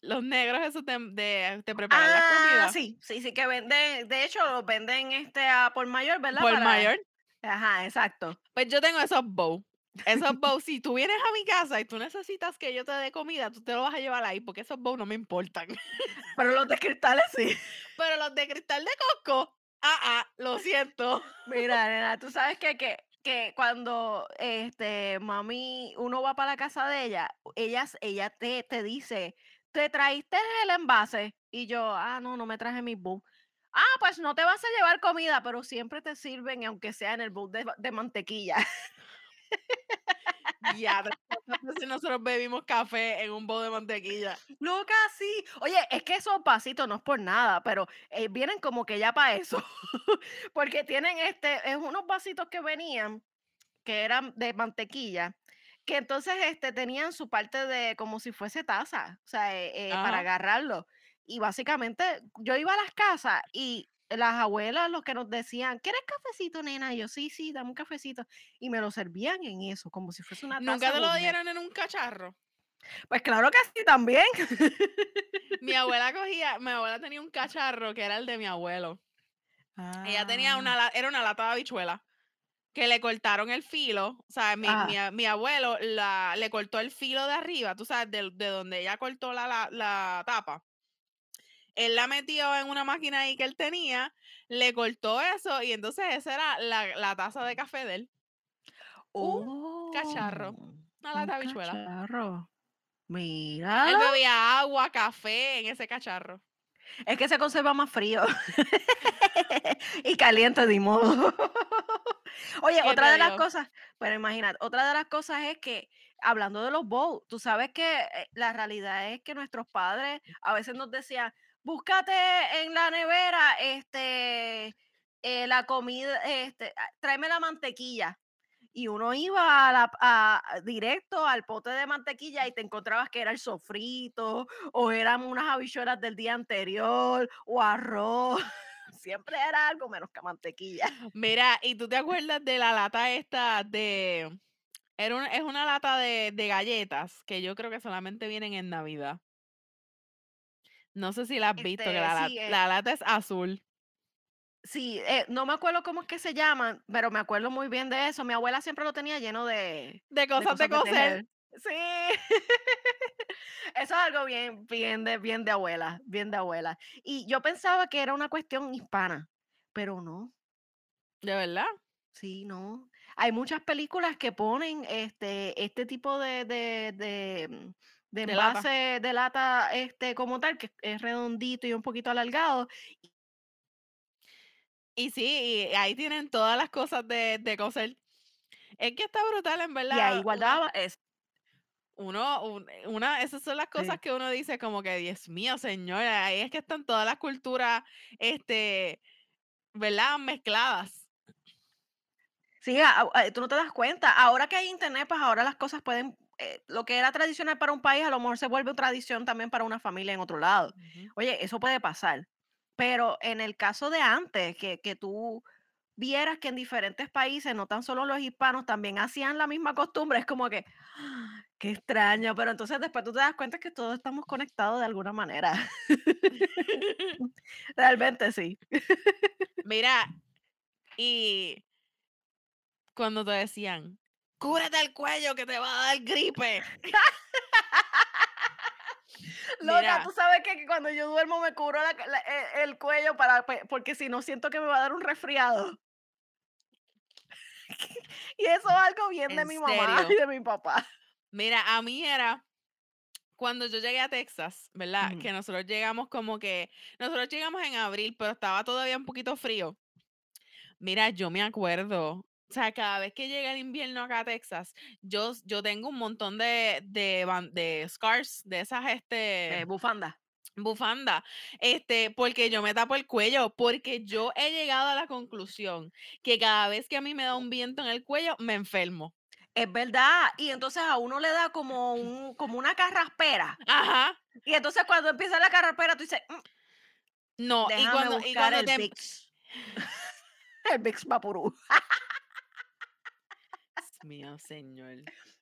Los negros esos de, de, de preparar la Ah, comida. sí, sí, sí que venden, de hecho los venden este a por mayor, ¿verdad? Por Para- mayor. Ajá, exacto. Pues yo tengo esos bow. Esos bow, si tú vienes a mi casa y tú necesitas que yo te dé comida, tú te lo vas a llevar ahí porque esos bow no me importan. Pero los de cristales sí. Pero los de cristal de Costco, ah, ah, lo siento. Mira, nena, tú sabes que, que, que cuando este mami, uno va para la casa de ella, ella, ella te, te dice, ¿te traíste el envase? Y yo, ah, no, no me traje mi bowl. Ah, pues no te vas a llevar comida, pero siempre te sirven, aunque sea en el bowl de, de mantequilla. Ya, veces nosotros bebimos café en un bowl de mantequilla. Loca, sí. Oye, es que esos vasitos no es por nada, pero eh, vienen como que ya para eso. Porque tienen este, es unos vasitos que venían, que eran de mantequilla, que entonces este, tenían su parte de como si fuese taza, o sea, eh, eh, para agarrarlo. Y básicamente yo iba a las casas y las abuelas los que nos decían, ¿quieres cafecito, nena? Y yo, sí, sí, dame un cafecito. Y me lo servían en eso, como si fuese una taza ¿Nunca te lo dieron en un cacharro? Pues claro que sí, también. Mi abuela cogía, mi abuela tenía un cacharro que era el de mi abuelo. Ella tenía Ah. una, la- era una lata de habichuela que le cortaron el filo, o sea, mi, mi a- mi abuelo la, le cortó el filo de arriba, tú sabes, de, de donde ella cortó la, la, la tapa. Él la metió en una máquina ahí que él tenía, le cortó eso y entonces esa era la, la taza de café de él. un cacharro, Oh, Una un lata de habichuela. cacharro. Él Mira. bebía agua, café en ese cacharro. Es que se conserva más frío. y caliente de modo. Oye, ¿Qué otra de las cosas, pero imagínate, otra de las cosas es que, hablando de los bowls, tú sabes que eh, la realidad es que nuestros padres a veces nos decían, búscate en la nevera este, eh, la comida, este, ah, tráeme la mantequilla. Y uno iba a la- a- a- directo al pote de mantequilla y te encontrabas que era el sofrito, o eran unas habichuelas del día anterior, o arroz. Siempre era algo menos que mantequilla. Mira, ¿y tú te acuerdas de la lata esta de... Era una, es una lata de, de galletas que yo creo que solamente vienen en Navidad. No sé si la has visto, Este, la, la- sí, eh, la lata es azul. Sí, eh, no me acuerdo cómo es que se llaman, pero me acuerdo muy bien de eso. Mi abuela siempre lo tenía lleno de, De cosas de cosas de coser. Sí, eso es algo bien, bien de, bien de abuela, bien de abuela. Y yo pensaba que era una cuestión hispana, pero no, ¿De verdad? sí, no. Hay muchas películas que ponen este, este tipo de, de, de, mm, de De lata. envase de lata este, como tal, que es redondito y un poquito alargado. Y sí, y ahí tienen todas las cosas de, de coser. Es que está brutal, en Y verdad. ahí Uno, guardaba eso. uno, un- una, esas son las cosas Sí. que uno dice como que, Dios mío, señora, ahí es que están todas las culturas, este, ¿verdad? Mezcladas. Sí, a- a- tú no te das cuenta. Ahora que hay internet, pues ahora las cosas pueden, eh, lo que era tradicional para un país, a lo mejor se vuelve tradición también para una familia en otro lado. Oye, eso puede pasar. Pero en el caso de antes, que, que tú vieras que en diferentes países, no tan solo los hispanos, también hacían la misma costumbre, es como que, "Ah, qué extraño, pero entonces después tú te das cuenta que todos estamos conectados de alguna manera. Realmente sí. Mira, y cuando te decían, cúbrete el cuello que te va a dar gripe. Loca, Mira, tú sabes que cuando yo duermo me cubro la ca- la- e- el, cuello para, pe- porque si no siento que me va a dar un resfriado. y eso es algo bien de mi mamá y de mi papá. Mira, a mí era cuando yo llegué a Texas, ¿verdad? Que nosotros llegamos como que, nosotros llegamos en abril, pero estaba todavía un poquito frío. Mira, yo me acuerdo, o sea, cada vez que llega el invierno acá a Texas, yo, yo tengo un montón de, de, de scars, de esas, este, Eh, bufanda. bufanda, este, porque yo me tapo el cuello, porque yo he llegado a la conclusión que cada vez que a mí me da un viento en el cuello, me enfermo. Es verdad. Y entonces a uno le da como, un, como una carraspera. Ajá, Y entonces cuando empieza la carraspera, tú dices, "Mm, no, y cuando, y cuando el te, Vicks. el Vicks Vaporú. Mío, señor.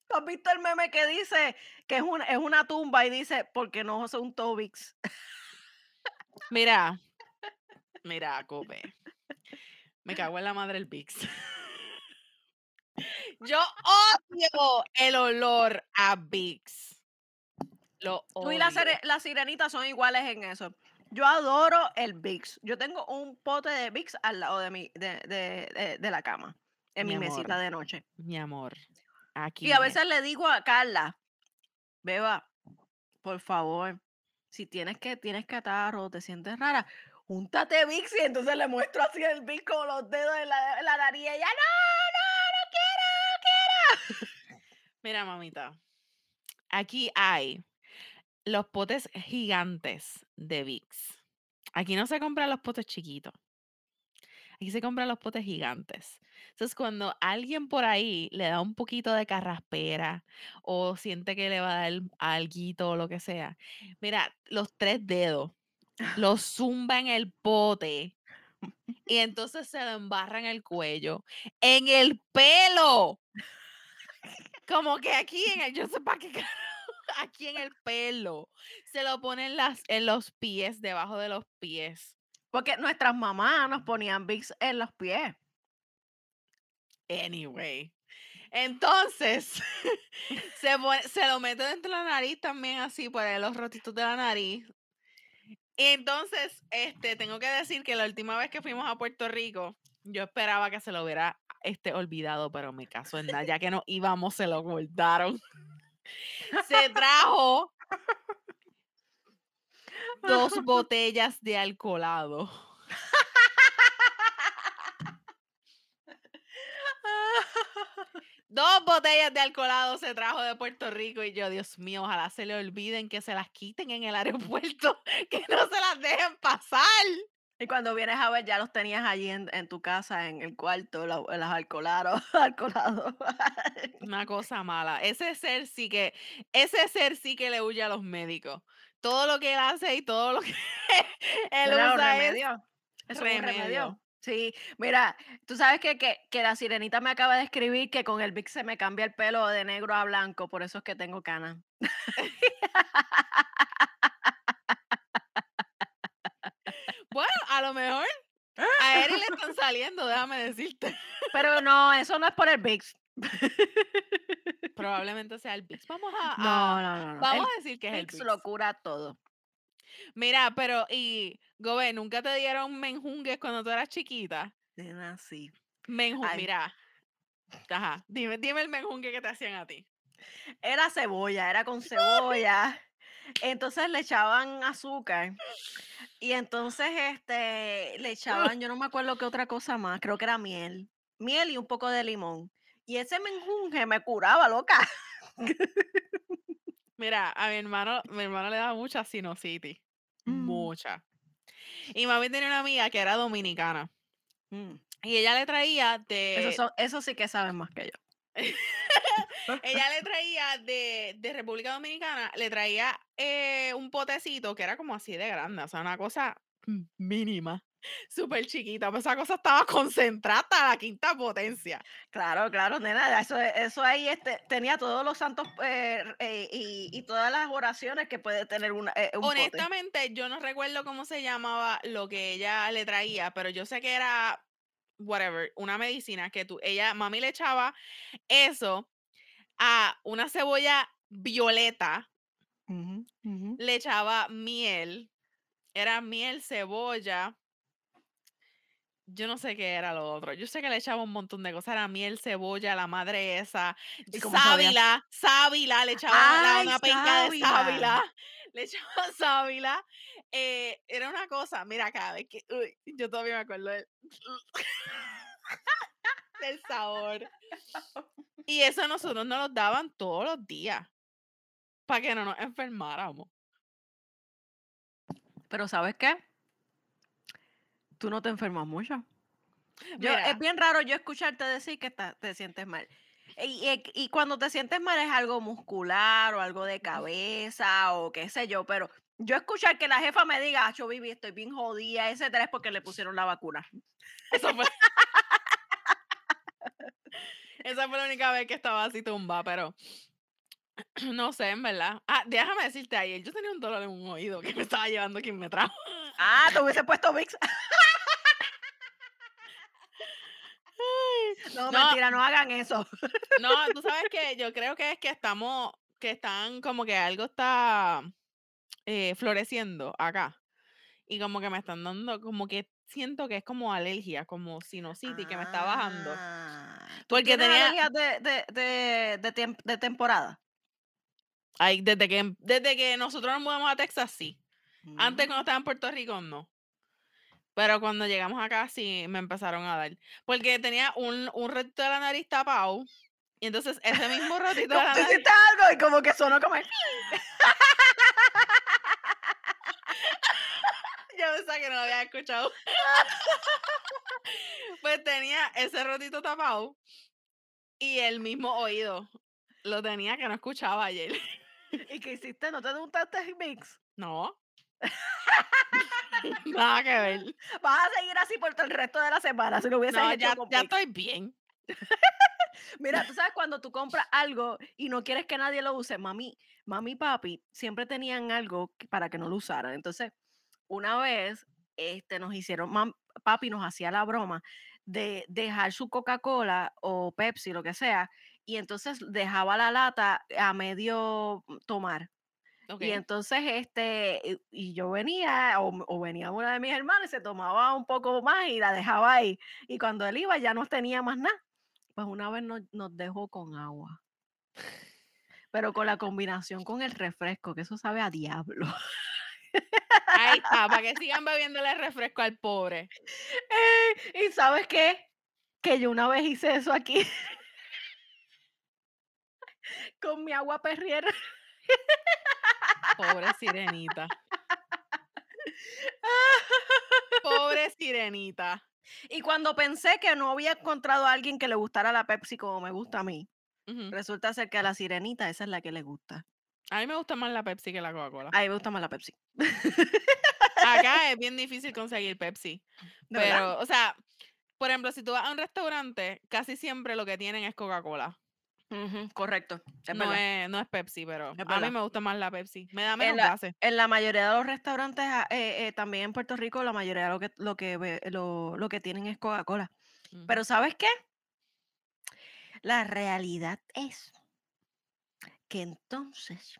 ¿Tú has visto el meme que dice que es una, es una tumba y dice, porque no usa un Tobix? Mira, mira, Cope. Me cago en la madre el Vicks. Yo odio el olor a Vicks. Lo Tú y la, la sirenita son iguales en eso. Yo adoro el Vicks. Yo tengo un pote de Vicks al lado de, mi, de, de- de- de la cama, en Mi mi, mesita de noche. Mi amor. Y Aquí. a es. veces le digo a Carla, Beba, por favor, si tienes que, tienes catarro o te sientes rara, júntate Vicks y entonces le muestro así el Vicks con los dedos en la, en la nariz y ella, no, no, no quiero, no quiero. Mira, mamita. Aquí hay los potes gigantes de Vicks. Aquí no se compran los potes chiquitos. Aquí se compran los potes gigantes. Entonces, cuando alguien por ahí le da un poquito de carraspera o siente que le va a dar alguito o lo que sea, mira, los tres dedos los zumba en el pote y entonces se lo embarra en el cuello, en el pelo. Como que aquí en el, yo sé para qué aquí en el pelo. Se lo ponen las, en los pies, debajo de los pies. Porque nuestras mamás nos ponían Vicks en los pies. Anyway. Entonces, se, lo mete dentro de la nariz también, así, por los rotitos de la nariz. Y entonces, este, tengo que decir que la última vez que fuimos a Puerto Rico, yo esperaba que se lo hubiera este, olvidado, pero me caso en nada, ya que no íbamos, se lo ocultaron. Se trajo dos botellas de alcoholado. Dos botellas de alcoholado se trajo de Puerto Rico y yo, Dios mío, ojalá se le olviden que se las quiten en el aeropuerto, que no se las dejen pasar. Y cuando vienes a ver, ya los tenías allí en, en tu casa, en el cuarto, los, los alcoholados. Una cosa mala. Ese ser sí que, ese ser sí que le huye a los médicos. Todo lo que él hace y todo lo que él un usa remedio. Es remedio. remedio. Sí, mira, tú sabes que, que, que la sirenita me acaba de escribir que con el Vic se me cambia el pelo de negro a blanco, por eso es que tengo canas. Bueno, a lo mejor a Eri le están saliendo, déjame decirte. Pero no, eso no es por el Vix. Probablemente sea el Vix. Vamos a, No, a- no, no. no. vamos el a decir que es el Vix Vix. lo cura todo. Mira, pero y Gobe, ¿nunca te dieron menjungues cuando tú eras chiquita? Nena, sí. Mira. Ajá, dime, dime el menjungue que te hacían a ti. Era cebolla, era con cebolla. Entonces le echaban azúcar. Y entonces este le echaban, yo no me acuerdo qué otra cosa más, creo que era miel. Miel y un poco de limón. Y ese menjunje me curaba, loca. Mira, a mi hermano, mi hermano le daba mucha sinusitis. Mm. Mucha. Y mami tenía una amiga que era dominicana. Mm, Y ella le traía de. Eso, son- eso sí que saben más que yo. ella le traía de, de República Dominicana, le traía eh, un potecito que era como así de grande, o sea, una cosa mínima, súper chiquita. Pues esa cosa estaba concentrada a la quinta potencia. Claro, claro, nena, eso, eso ahí este, tenía todos los santos eh, eh, y, y todas las oraciones que puede tener una, eh, un pote. Honestamente, yo no recuerdo cómo se llamaba lo que ella le traía, pero yo sé que era whatever, una medicina que tú, ella, mami le echaba eso a una cebolla violeta, le echaba miel, era miel, cebolla, yo no sé qué era lo otro, yo sé que le echaba un montón de cosas, era miel, cebolla, la madre esa, sábila, sábila, le echaba la- ¡Ay, una penca de sábila, le echaba sábila, eh, era una cosa, mira, cada vez que, uy, yo todavía me acuerdo del, del sabor. Y eso nosotros nos lo daban todos los días, para que no nos enfermáramos. Pero ¿sabes qué? Tú no te enfermas mucho. Yo, es bien raro yo escucharte decir que está- te sientes mal. Y, y- y cuando te sientes mal es algo muscular o algo de cabeza o qué sé yo, pero yo escuchar que la jefa me diga, ah, yo viví, estoy bien jodida, etcétera, es porque le pusieron la vacuna. Eso fue. Esa fue la única vez que estaba así tumba, pero no sé, en verdad. Ah, déjame decirte, ayer yo tenía un dolor en un oído que me estaba llevando quien me trajo. Ah, te hubiese puesto Vicks. No, No. mentira, no hagan eso. No, tú sabes que yo creo que es que estamos, que están como que algo está eh, floreciendo acá. Y como que me están dando, como que siento que es como alergia, como sinusitis que me está bajando. Ah, ¿tú Porque tenía- alergias de, de, de, de, tiemp- de temporada. Ay, desde que, desde que nosotros nos mudamos a Texas, sí. Antes Mm. cuando estaba en Puerto Rico, no. Pero cuando llegamos acá sí me empezaron a dar. Porque tenía un, un resto de la nariz tapado Y entonces ese mismo rotito de la nariz- algo y como que sonó como... Yo pensaba que no lo había escuchado. pues tenía ese rotito tapado y el mismo oído. Lo tenía que no escuchaba ayer. ¿Y qué hiciste? ¿No te gustaste el mix? No. Nada que ver. Vas a seguir así por todo el resto de la semana si lo hubieses No, hecho ya, con ya Vicks. estoy bien. Mira, tú sabes cuando tú compras algo y no quieres que nadie lo use, mami, mami y papi siempre tenían algo para que no lo usaran. Entonces, una vez este, nos hicieron, mam- papi nos hacía la broma de dejar su Coca-Cola o Pepsi, lo que sea, y entonces dejaba la lata a medio tomar. Y entonces, este, y- yo venía, o, venía una de mis hermanas y se tomaba un poco más y la dejaba ahí. Y cuando él iba ya no tenía más nada. Pues una vez nos, nos dejó con agua. Pero con la combinación con el refresco, que eso sabe a diablo. Ahí está, para que sigan bebiéndole refresco al pobre. Eh, ¿Y sabes qué? Que yo una vez hice eso aquí. con mi agua perriera. Pobre sirenita. Pobre sirenita. Y cuando pensé que no había encontrado a alguien que le gustara la Pepsi como me gusta a mí, resulta ser que a la sirenita esa es la que le gusta. A mí me gusta más la Pepsi que la Coca-Cola. A mí me gusta más la Pepsi. Acá es bien difícil conseguir Pepsi. Pero, o sea, por ejemplo, si tú vas a un restaurante, casi siempre lo que tienen es Coca-Cola. Correcto. Es No es, no es Pepsi, pero Es a mí me gusta más la Pepsi. Me da menos la- gases. En la mayoría de los restaurantes, ah, eh, eh, también en Puerto Rico, la mayoría de lo que, lo que, lo, lo que tienen es Coca-Cola. Pero ¿sabes qué? La realidad es que entonces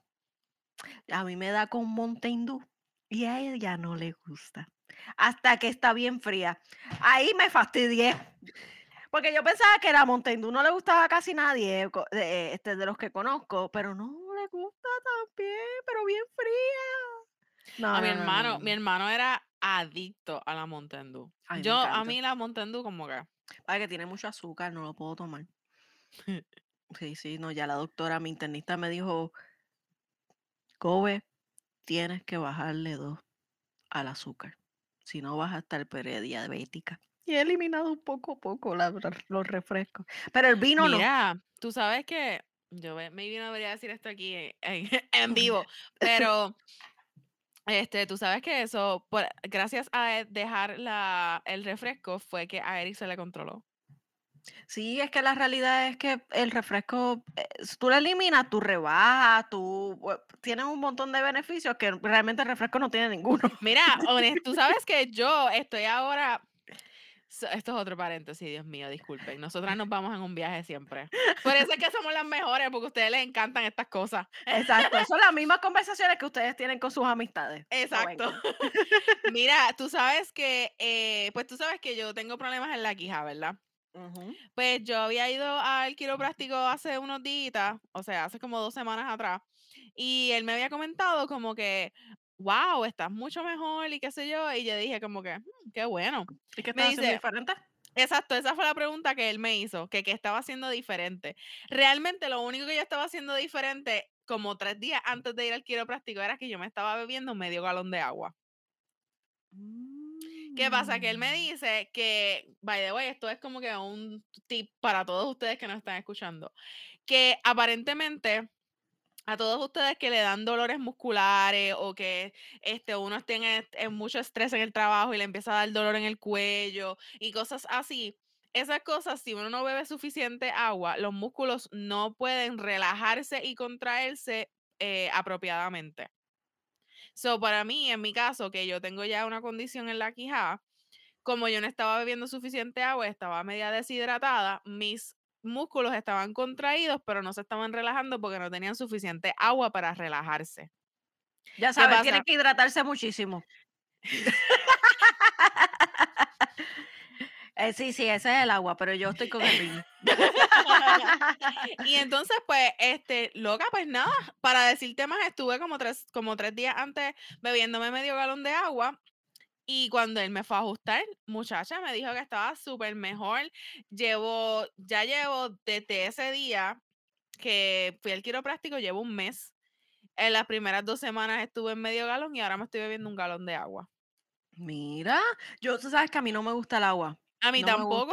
a mí me da con Mountain Dew y a ella no le gusta. Hasta que está bien fría. Ahí me fastidié. Porque yo pensaba que la Mountain Dew no le gustaba a casi nadie de, este, de los que conozco, pero no le gusta también, pero bien fría. No, a mi no, no, no, hermano, no, mi no. hermano era adicto a la Mountain Dew. Ay, me Yo, a mí la Mountain Dew como que... Ay, que tiene mucho azúcar, no lo puedo tomar. Sí, sí, no, ya la doctora, mi internista me dijo, Kobe, tienes que bajarle dos al azúcar. Si no vas a estar prediabética. Y he eliminado un poco a poco la- los refrescos. Pero el vino no. Mira, tú sabes que... Yo maybe no debería decir esto aquí en, en- en vivo, pero... Este, tú sabes que eso, por- gracias a dejar la, el refresco, fue que a Eric se le controló. Sí, es que la realidad es que el refresco, eh, tú lo eliminas, tú rebajas, tú tienes un montón de beneficios que realmente el refresco no tiene ninguno. Mira, tú sabes que yo estoy ahora. Esto es otro paréntesis, Dios mío, disculpen. Nosotras nos vamos en un viaje siempre. Por eso es que somos las mejores, porque a ustedes les encantan estas cosas. Exacto, son las mismas conversaciones que ustedes tienen con sus amistades. Exacto. Mira, tú sabes que, eh, pues tú sabes que yo tengo problemas en la quija, ¿verdad? Pues yo había ido al quiropráctico hace unos días, o sea, hace como dos semanas atrás, y él me había comentado como que, wow, estás mucho mejor y qué sé yo, y yo dije como que, "Mm, qué bueno. ¿Y qué estás haciendo diferente? Exacto, esa fue la pregunta que él me hizo, que qué estaba haciendo diferente. Realmente lo único que yo estaba haciendo diferente, como tres días antes de ir al quiropráctico, era que yo me estaba bebiendo medio galón de agua. ¿Qué pasa? Que él me Mm. dice que, by the way, esto es como que un tip para todos ustedes que nos están escuchando, que aparentemente a todos ustedes que le dan dolores musculares o que este, uno tiene mucho estrés en el trabajo y le empieza a dar dolor en el cuello y cosas así, esas cosas, si uno no bebe suficiente agua, los músculos no pueden relajarse y contraerse eh, apropiadamente. So, para mí, en mi caso, que yo tengo ya una condición en la quijada, como yo no estaba bebiendo suficiente agua, estaba media deshidratada, mis músculos estaban contraídos, pero no se estaban relajando porque no tenían suficiente agua para relajarse. Ya ¿Qué sabes, tiene pasa? que hidratarse muchísimo. Eh, sí, sí, ese es el agua, pero yo estoy con el vino. y entonces, pues, este, loca, pues nada, para decirte más, estuve como tres, como tres días antes bebiéndome medio galón de agua Y cuando él me fue a ajustar, muchacha, me dijo que estaba súper mejor. Llevo, ya llevo desde ese día que fui al quiropráctico, llevo un mes. En las primeras dos semanas estuve en medio galón y ahora me estoy bebiendo un galón de agua. Mira, yo, tú sabes que a mí no me gusta el agua. A mí No tampoco.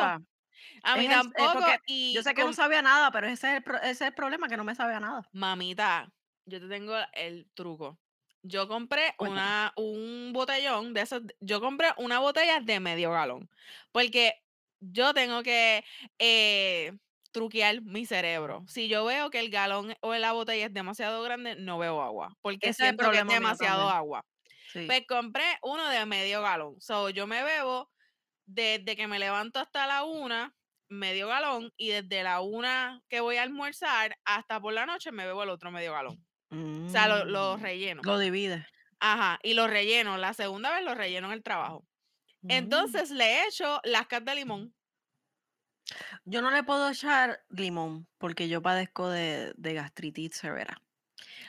A mí Es es tampoco. y Yo sé que no sabía nada, pero ese es, el pro- ese es el problema, que no me sabe a nada. Mamita, yo te tengo el truco. Yo compré Cuéntame. una, un botellón de esos. Yo compré una botella de medio galón. Porque yo tengo que eh, truquear mi cerebro. Si yo veo que el galón o la botella es demasiado grande, no bebo agua. Porque Ese es el que es problema mío demasiado agua. Sí. Pues compré uno de medio galón. So, yo me bebo desde que me levanto hasta la una, medio galón, y desde la una que voy a almorzar hasta por la noche me bebo el otro medio galón. O sea, lo, lo Mm, relleno. Lo divide. Ajá, y lo relleno. La segunda vez lo relleno en el trabajo. Mm. Entonces le echo lascas de limón. Yo no le puedo echar limón porque yo padezco de, de gastritis severa.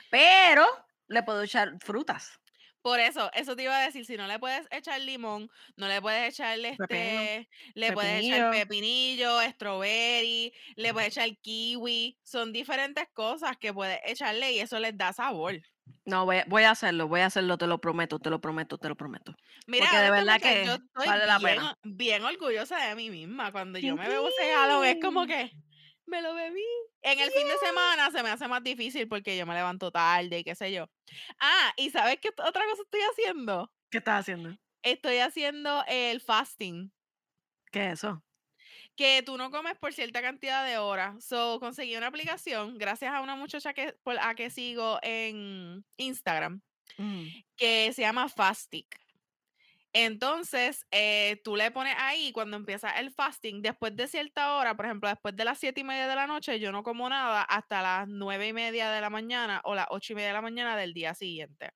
Pero le puedo echar frutas. Por eso, eso te iba a decir, si no le puedes echar limón, no le puedes echar este, le puedes echar pepinillo. strawberry, le puedes echar kiwi, son diferentes cosas que puedes echarle y eso les da sabor. No, voy, a- voy a hacerlo, voy a hacerlo, te lo prometo, te lo prometo, te lo prometo. Mira, Porque de verdad honestamente, yo que estoy vale la bien, pena. bien orgullosa de mí misma. Cuando yo me bebo ese galón, es como que me lo bebí. En el fin de semana se me hace más difícil porque yo me levanto tarde y qué sé yo. Ah, y ¿sabes qué otra cosa estoy haciendo? ¿Qué estás haciendo? Estoy haciendo el fasting. ¿Qué es eso? que tú no comes por cierta cantidad de horas. So, conseguí una aplicación gracias a una muchacha que, por- a que sigo en Instagram Mm. que se llama Fastic. Entonces, eh, tú le pones ahí cuando empieza el fasting, después de cierta hora, por ejemplo, después de las siete y media de la noche, yo no como nada hasta las nueve y media de la mañana o las ocho y media de la mañana del día siguiente.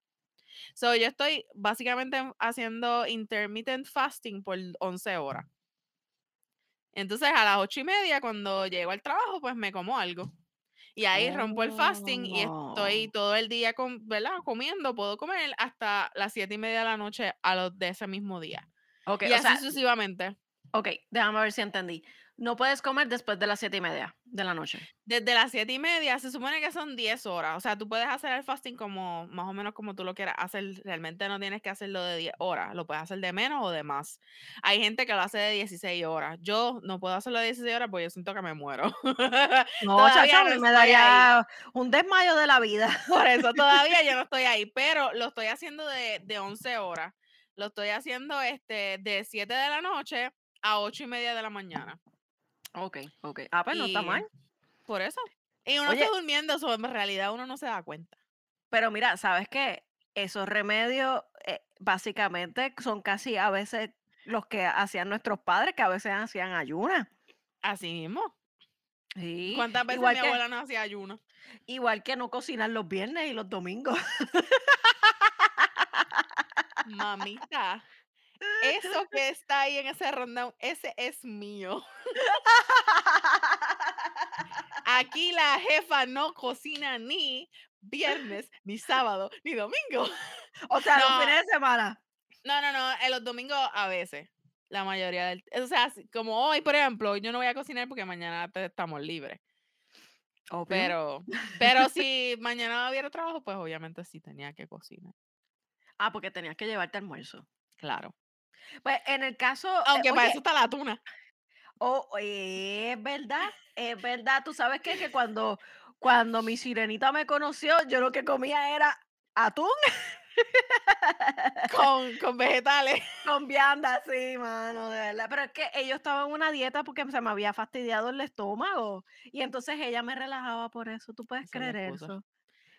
So, yo estoy básicamente haciendo intermittent fasting por 11 horas. Entonces, a las ocho y media, cuando llego al trabajo, pues me como algo. Y ahí rompo el fasting y estoy Oh. todo el día con, ¿verdad? comiendo, puedo comer hasta las siete y media de la noche a los de ese mismo día. Ok, y o así sea, sucesivamente. ok, déjame ver si entendí. No puedes comer después de las siete y media de la noche. Desde las siete y media se supone que son 10 horas. O sea, tú puedes hacer el fasting como más o menos como tú lo quieras hacer. Realmente no tienes que hacerlo de 10 horas. Lo puedes hacer de menos o de más. Hay gente que lo hace de 16 horas. Yo no puedo hacerlo de 16 horas porque yo siento que me muero. No, chacha, no me ahí. daría un desmayo de la vida. Por eso todavía yo no estoy ahí, pero lo estoy haciendo de, de 11 horas. Lo estoy haciendo este de 7 de la noche a 8 y media de la mañana. Ok, ok. Ah, pues no está Y mal. Por eso. Y uno Oye. está durmiendo, so, en realidad uno no se da cuenta. Pero mira, ¿sabes qué? Esos remedios eh, básicamente son casi a veces los que hacían nuestros padres, que a veces hacían ayunas. Así mismo. Sí. ¿Cuántas veces igual mi que- abuela no hacía ayuno? Igual que no cocinar los viernes y los domingos. Mamita. Eso que está ahí en ese rundown, ese es mío. Aquí la jefa no cocina ni viernes, ni sábado, ni domingo. o sea, los No. fines de semana. No, no, no, en los domingos a veces. La mayoría del... O sea, como hoy, por ejemplo, yo no voy a cocinar porque mañana estamos libres. Obvio. Pero, pero si mañana hubiera trabajo, pues obviamente sí tenía que cocinar. Ah, porque tenías que llevarte almuerzo. Claro. Pues en el caso. eh, Aunque para oye, eso está la tuna. Oh, es verdad, es verdad. Tú sabes qué? que cuando, cuando mi sirenita me conoció, yo lo que comía era atún Con, con vegetales. con vianda, sí, mano, de verdad. Pero es que ellos estaban en una dieta porque se me había fastidiado el estómago. Y entonces ella me relajaba por eso. ¿Tú puedes Esa creer eso?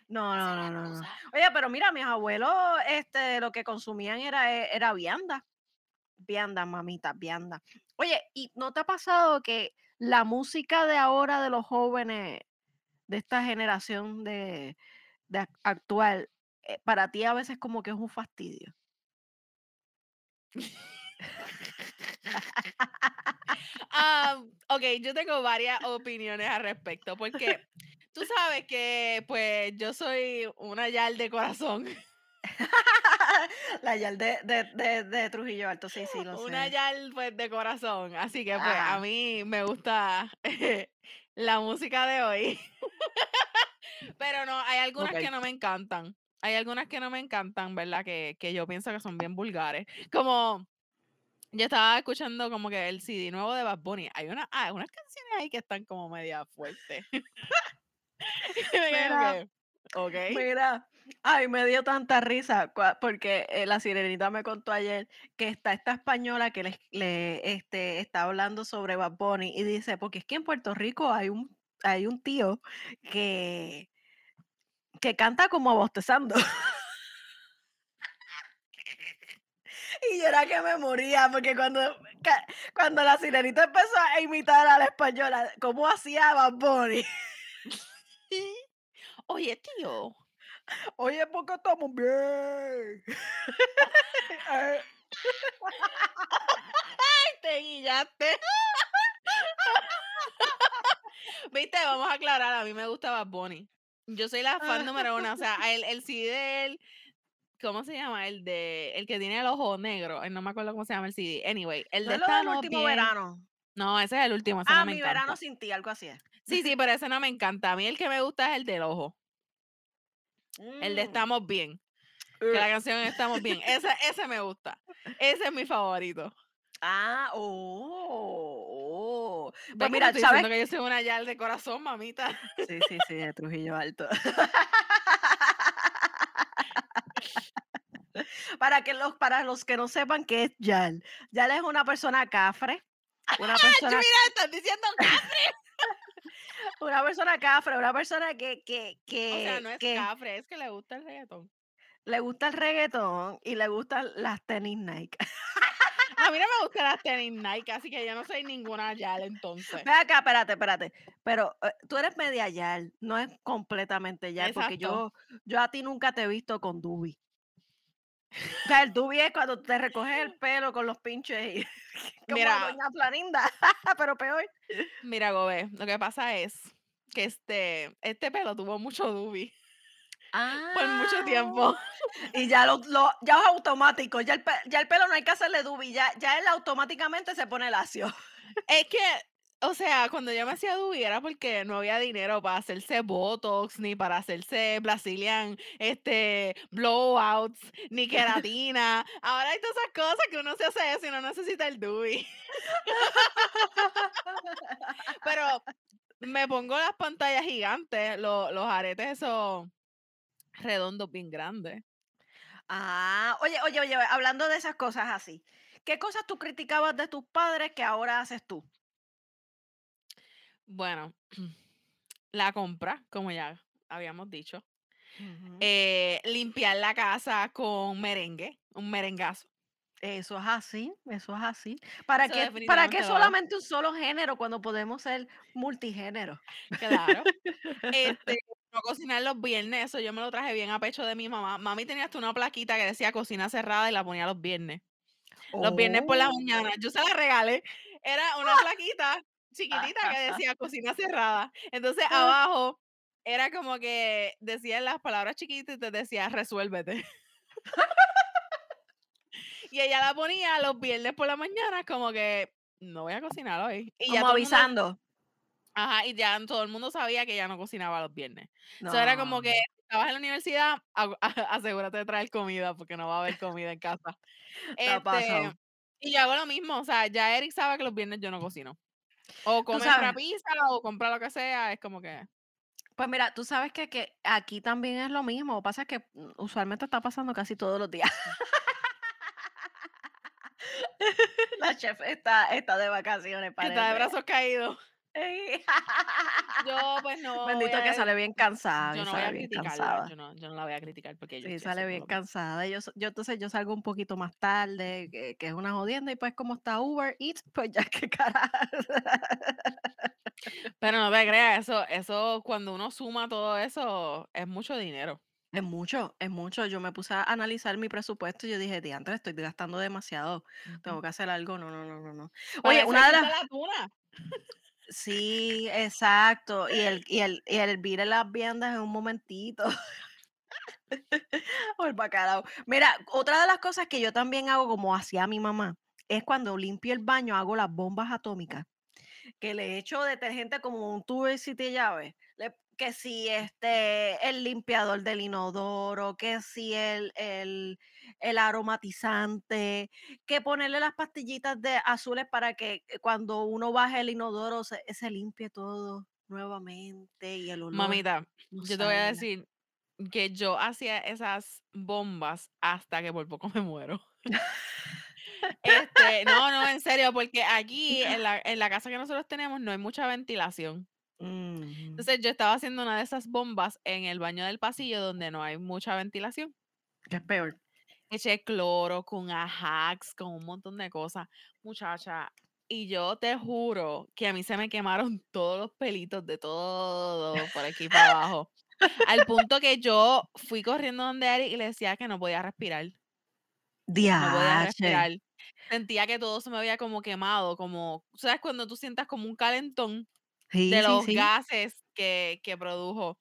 No, no, no, no, no. Oye, pero mira, mis abuelos, este, lo que consumían era, eh, era vianda. Vianda, mamita, vianda. Oye, ¿y no te ha pasado que la música de ahora de los jóvenes, de esta generación de, de ac- actual, eh, para ti a veces como que es un fastidio? Ah, ok, yo tengo varias opiniones al respecto, porque tú sabes que pues yo soy una yal de corazón. La Yal de, de, de, de Trujillo Alto, sí, sí, lo Una sé. yal pues de corazón. Así que pues Ajá. a mí me gusta la música de hoy. Pero no, hay algunas que no me encantan. Hay algunas que no me encantan, ¿verdad? Que, que yo pienso que son bien vulgares. Como yo estaba escuchando como que el CD nuevo de Bad Bunny. Hay una, ah, unas canciones ahí que están como media fuertes. Mira, que, ok. Mira, ay, me dio tanta risa porque eh, la sirenita me contó ayer que está esta española que le, este, está hablando sobre Bad Bunny y dice, porque es que en Puerto Rico hay un, hay un tío que, que canta como bostezando. Y yo era que me moría, porque cuando, cuando la sirenita empezó a imitar a la española, ¿cómo hacía Bad Bunny? Oye, tío. Oye, porque estamos bien. Te guillaste. Viste, vamos a aclarar, a mí me gusta Bad Bunny. Yo soy la fan número uno, o sea, el, el CD de él, ¿cómo se llama? El de, el que tiene el ojo negro, no me acuerdo cómo se llama el CD. Anyway, el ¿No de es lo del Estamos último Bien. verano? No, ese es el último, ese Ah, no me mi encanta. verano sin ti, algo así es. Sí, sí, pero ese no me encanta. A mí el que me gusta es el del ojo, el de Mm, Estamos Bien. Que la canción es Estamos Bien. Ese, ese me gusta. Ese es mi favorito. Ah, oh, oh. ¿Ves Pues mira, estoy ¿sabes? que yo soy una yal de corazón, mamita? Sí, sí, sí, de Trujillo Alto. Para que los, para los que no sepan qué es Yal. Yal es una persona cafre. Una persona, Mira, estás diciendo que... una persona cafre, una persona que, que, O sea, que, no es que cafre, es que le gusta el reggaetón. le gusta el reggaetón y le gustan las tenis Nike. A mí no me gustan las tenis Nike, así que yo no soy ninguna yal entonces. Ve acá, espérate, espérate. Pero eh, tú eres media Yal, no es completamente Yal, porque yo, yo a ti nunca te he visto con Dubi. O sea, el Dubi es cuando te recoges el pelo con los pinches y como Mira. doña Florinda, pero peor. Mira, Gobe, lo que pasa es que este, este pelo tuvo mucho dubi por mucho tiempo. Y ya lo, lo- ya es automático, ya el, ya el pelo no hay que hacerle Dubi, ya, ya él automáticamente se pone lacio. Es que, o sea, cuando yo me hacía dubi era porque no había dinero para hacerse Botox, ni para hacerse Brazilian, este, blowouts, ni queratina. Ahora hay todas esas cosas que uno se hace eso y no necesita el dubi. Pero me pongo las pantallas gigantes, lo- los aretes esos redondos bien grandes. Ah, oye, oye, oye, hablando de esas cosas así, ¿qué cosas tú criticabas de tus padres que ahora haces tú? Bueno, la compra, como ya habíamos dicho. Eh, limpiar la casa con merengue, un merengazo. Eso es así, eso es así. ¿Para Eso qué, ¿para qué solamente un solo género cuando podemos ser multigénero? Claro. Este, no cocinar los viernes, eso yo me lo traje bien a pecho de mi mamá. Mami tenía hasta una plaquita que decía cocina cerrada y la ponía los viernes. Los viernes por la mañana. Oh. Yo se la regalé. Era una plaquita chiquitita que decía cocina cerrada. Entonces abajo era como que decían las palabras chiquitas y te decía resuélvete. y ella la ponía los viernes por la mañana como que no voy a cocinar hoy. Y ya Como mundo- avisando. Ajá, y ya todo el mundo sabía que ya no cocinaba los viernes. Eso era como No. que estabas en la universidad, asegúrate de traer comida porque no va a haber comida en casa. Este, y yo hago lo mismo, o sea, ya Eric sabe que los viernes yo no cocino. O come sabes. una pizza o compra lo que sea, es como que... Pues mira, tú sabes que, que aquí también es lo mismo. Lo que pasa es que usualmente está pasando casi todos los días. La chef está, está de vacaciones, Está de parece. brazos caídos. Yo pues no Bendito que sale bien cansada. Yo no voy a sale bien criticarla, cansada. yo no, yo no la voy a criticar porque yo Sí, sale bien cansada. Yo, entonces yo salgo un poquito más tarde, que, que es una jodienda, y pues como está Uber Eats, pues ya que carajo. Pero no te creas, eso, eso cuando uno suma todo eso, es mucho dinero. Es mucho, es mucho. Yo me puse a analizar mi presupuesto y yo dije, diantre, estoy gastando demasiado. Tengo que hacer algo. No, no, no, no, no. Oye, una de las... la. Sí, exacto. Y el, y el, y el vir en las viandas en un momentito. O el bacalao. Mira, otra de las cosas que yo también hago, como hacía mi mamá, es cuando limpio el baño, hago las bombas atómicas, que le echo detergente como un tubo de siete llaves. que si este, el limpiador del inodoro, que si el, el, el aromatizante, que ponerle las pastillitas de azules para que eh, cuando uno baje el inodoro se, se limpie todo nuevamente y el olor Mamita, no yo te voy a decir que yo hacía esas bombas hasta que por poco me muero. Este, no, no, en serio, porque aquí en la, en la casa que nosotros tenemos no hay mucha ventilación. Entonces yo estaba haciendo una de esas bombas en el baño del pasillo donde no hay mucha ventilación. ¿Qué es peor? Eché cloro con Ajax, con un montón de cosas, muchacha. Y yo te juro que a mí se me quemaron todos los pelitos de todo por aquí para abajo. Al punto que yo fui corriendo donde Eric y le decía que no podía respirar. No podía Diache. respirar. Sentía que todo se me había como quemado, como, ¿sabes? Cuando tú sientas como un calentón Sí, de sí, los sí. gases que, que produjo.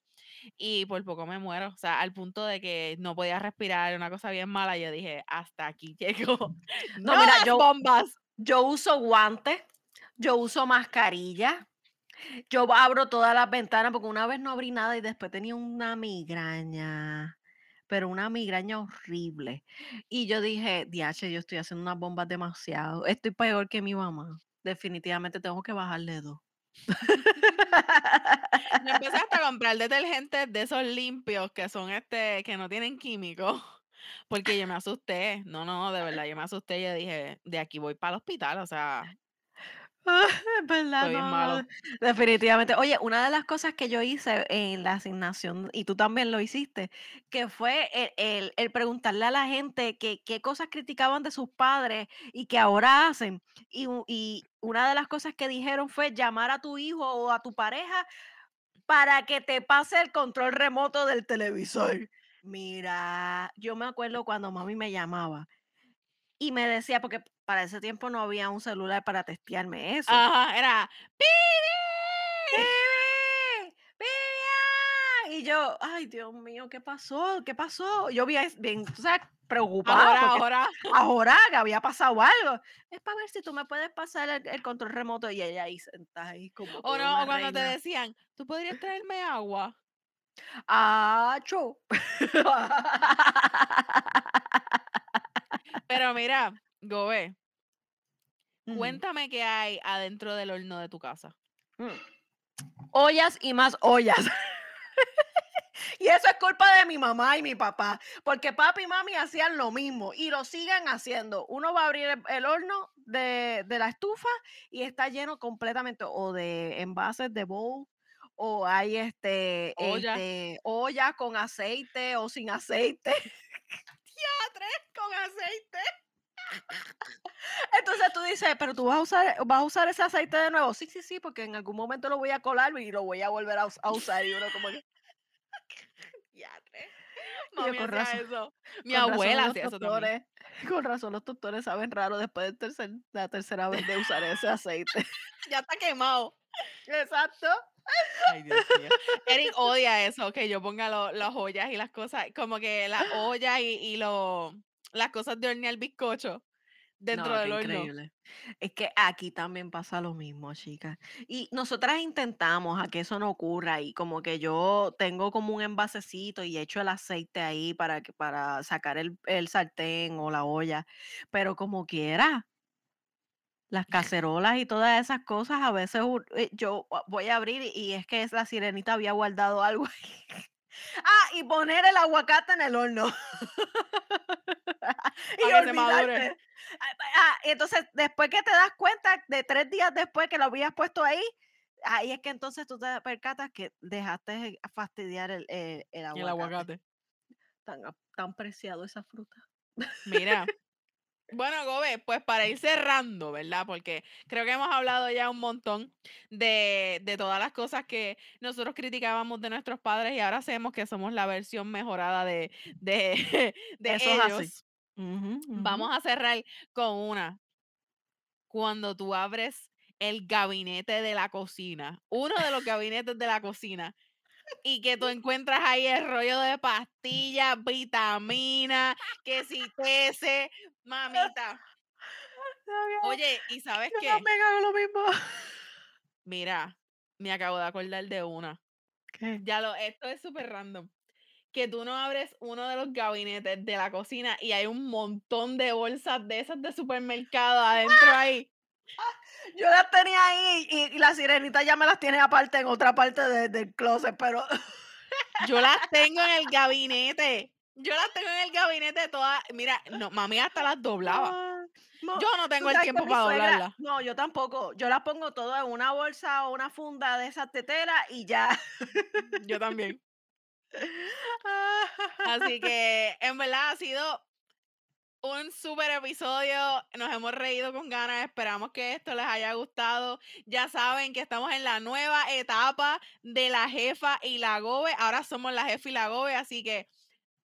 Y por poco me muero. O sea, al punto de que no podía respirar, una cosa bien mala. Yo dije, hasta aquí llegó. No, ¡No mira, yo- bombas! Yo uso guantes, yo uso mascarilla, yo abro todas las ventanas porque una vez no abrí nada y después tenía una migraña, pero una migraña horrible. Y yo dije, diache, yo estoy haciendo unas bombas demasiado, estoy peor que mi mamá. Definitivamente tengo que bajarle dos. Yo empecé hasta a comprar detergentes de esos limpios que son este, que no tienen químicos. Porque yo me asusté. No, no, de verdad, yo me asusté. Yo dije, de aquí voy para el hospital. O sea, verdad, no, malo. no, definitivamente. Oye, una de las cosas que yo hice en la asignación, y tú también lo hiciste, que fue el, el- el preguntarle a la gente que- qué cosas criticaban de sus padres y que ahora hacen. Y, y una de las cosas que dijeron fue llamar a tu hijo o a tu pareja para que te pase el control remoto del televisor. Mira, yo me acuerdo cuando mami me llamaba y me decía, porque para ese tiempo no había un celular para testearme eso. ajá, era. ¡Pibi! ¡Pibi! Y yo, ay, Dios mío, ¿qué pasó? ¿Qué pasó? Yo bien, bien tú sabes, preocupada. Ahora, ahora. ahora que había pasado algo. Es para ver si tú me puedes pasar el, el control remoto y ella ahí sentada ahí como O no, o cuando te decían, ¿tú podrías traerme agua? ¡Acho! Pero mira, Gobe, cuéntame qué hay adentro del horno de tu casa. Mm. Ollas y más ollas. y eso es culpa de mi mamá y mi papá, porque papi y mami hacían lo mismo y lo siguen haciendo. Uno va a abrir el, el horno de, de la estufa y está lleno completamente o de envases de bowl o hay este, Olla. este olla con aceite o sin aceite. Diatre, con aceite. Entonces tú dices, pero tú vas a usar, vas a usar ese aceite de nuevo. Sí, sí, sí, porque en algún momento lo voy a colar y lo voy a volver a, us- a usar. Y uno como que, Diatre. Y yo, Mami con razón, eso. Mi con abuela los hacía eso también. Con razón los doctores saben raro después de tercer, la tercera vez de usar ese aceite. Ya está quemado. Exacto. Ay, Dios mío. Eric odia eso, que yo ponga lo- las ollas y las cosas, como que las ollas y, y lo- las cosas de hornear bizcocho dentro No, del horno. increíble. Es que aquí también pasa lo mismo, chicas. Y nosotras intentamos a que eso no ocurra y como que yo tengo como un envasecito y echo el aceite ahí para, que, para sacar el, el sartén o la olla, pero como quiera. Las cacerolas y todas esas cosas, a veces eh, yo voy a abrir y, y es que la sirenita había guardado algo ahí. Ah, y poner el aguacate en el horno. y olvidarte. Ah, y entonces, después que te das cuenta, de tres días después que lo habías puesto ahí, ahí es que entonces tú te percatas que dejaste fastidiar el, el- el aguacate. El aguacate. Tan, tan preciado esa fruta. Mira. Bueno, Gobe, pues para ir cerrando, ¿verdad? Porque creo que hemos hablado ya un montón de, de todas las cosas que nosotros criticábamos de nuestros padres y ahora sabemos que somos la versión mejorada de, de, de Eso así. ellos. Vamos a cerrar con una. Cuando tú abres el gabinete de la cocina, uno de los gabinetes de la cocina, y que tú encuentras ahí el rollo de pastillas, vitaminas, que si tese, mamita. Oye, ¿y sabes Yo qué? también hago lo mismo. Mira, me acabo de acordar de una. ¿Qué? Ya lo, esto es súper random. Que tú no abres uno de los gabinetes de la cocina y hay un montón de bolsas de esas de supermercado adentro ahí. Yo las tenía ahí y, y la sirenita ya me las tiene aparte en otra parte de- del closet, pero Yo las tengo en el gabinete. Yo las tengo en el gabinete todas. Mira, no, mami hasta las doblaba. Ah, no, Yo no tengo el tiempo para suegra- doblarlas. No, yo tampoco. Yo las pongo todas en una bolsa o una funda de esas teteras y ya. Yo también. Así que en verdad ha sido un súper episodio. Nos hemos reído con ganas. Esperamos que esto les haya gustado. Ya saben que estamos en la nueva etapa de la jefa y la gobe. Ahora somos la jefa y la gobe. Así que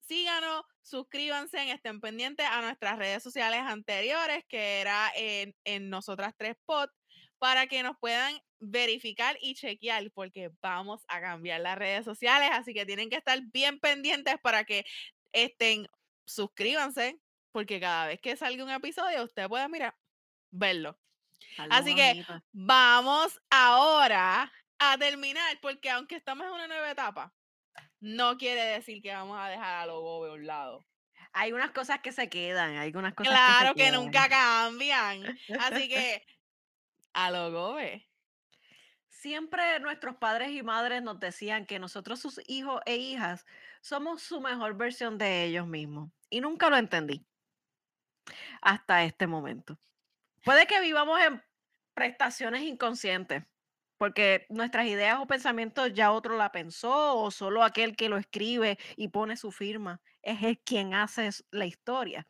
síganos, suscríbanse, estén pendientes a nuestras redes sociales anteriores, que era en, en Nosotras Tres Pod, para que nos puedan verificar y chequear, porque vamos a cambiar las redes sociales, así que tienen que estar bien pendientes para que estén, suscríbanse, porque cada vez que salga un episodio, usted puede, mira, verlo. Así que vamos ahora a terminar, porque aunque estamos en una nueva etapa, no quiere decir que vamos a dejar a Logo a un lado. Hay unas cosas que se quedan, hay unas cosas Claro que, se que quedan. nunca cambian. Así que a Logo Siempre nuestros padres y madres nos decían que nosotros, sus hijos e hijas, somos su mejor versión de ellos mismos. Y nunca lo entendí. Hasta este momento. Puede que vivamos en prestaciones inconscientes, porque nuestras ideas o pensamientos ya otro la pensó, o solo aquel que lo escribe y pone su firma es el quien hace la historia.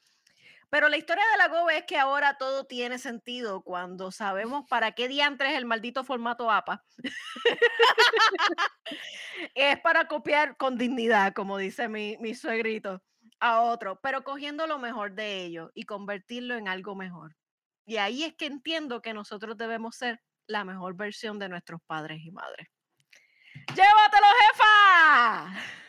Pero la historia de la GOBE es que ahora todo tiene sentido cuando sabemos para qué diantres el maldito formato APA. es para copiar con dignidad, como dice mi, mi suegrito, a otro, pero cogiendo lo mejor de ello y convertirlo en algo mejor. Y ahí es que entiendo que nosotros debemos ser la mejor versión de nuestros padres y madres. ¡Llévatelo, jefa!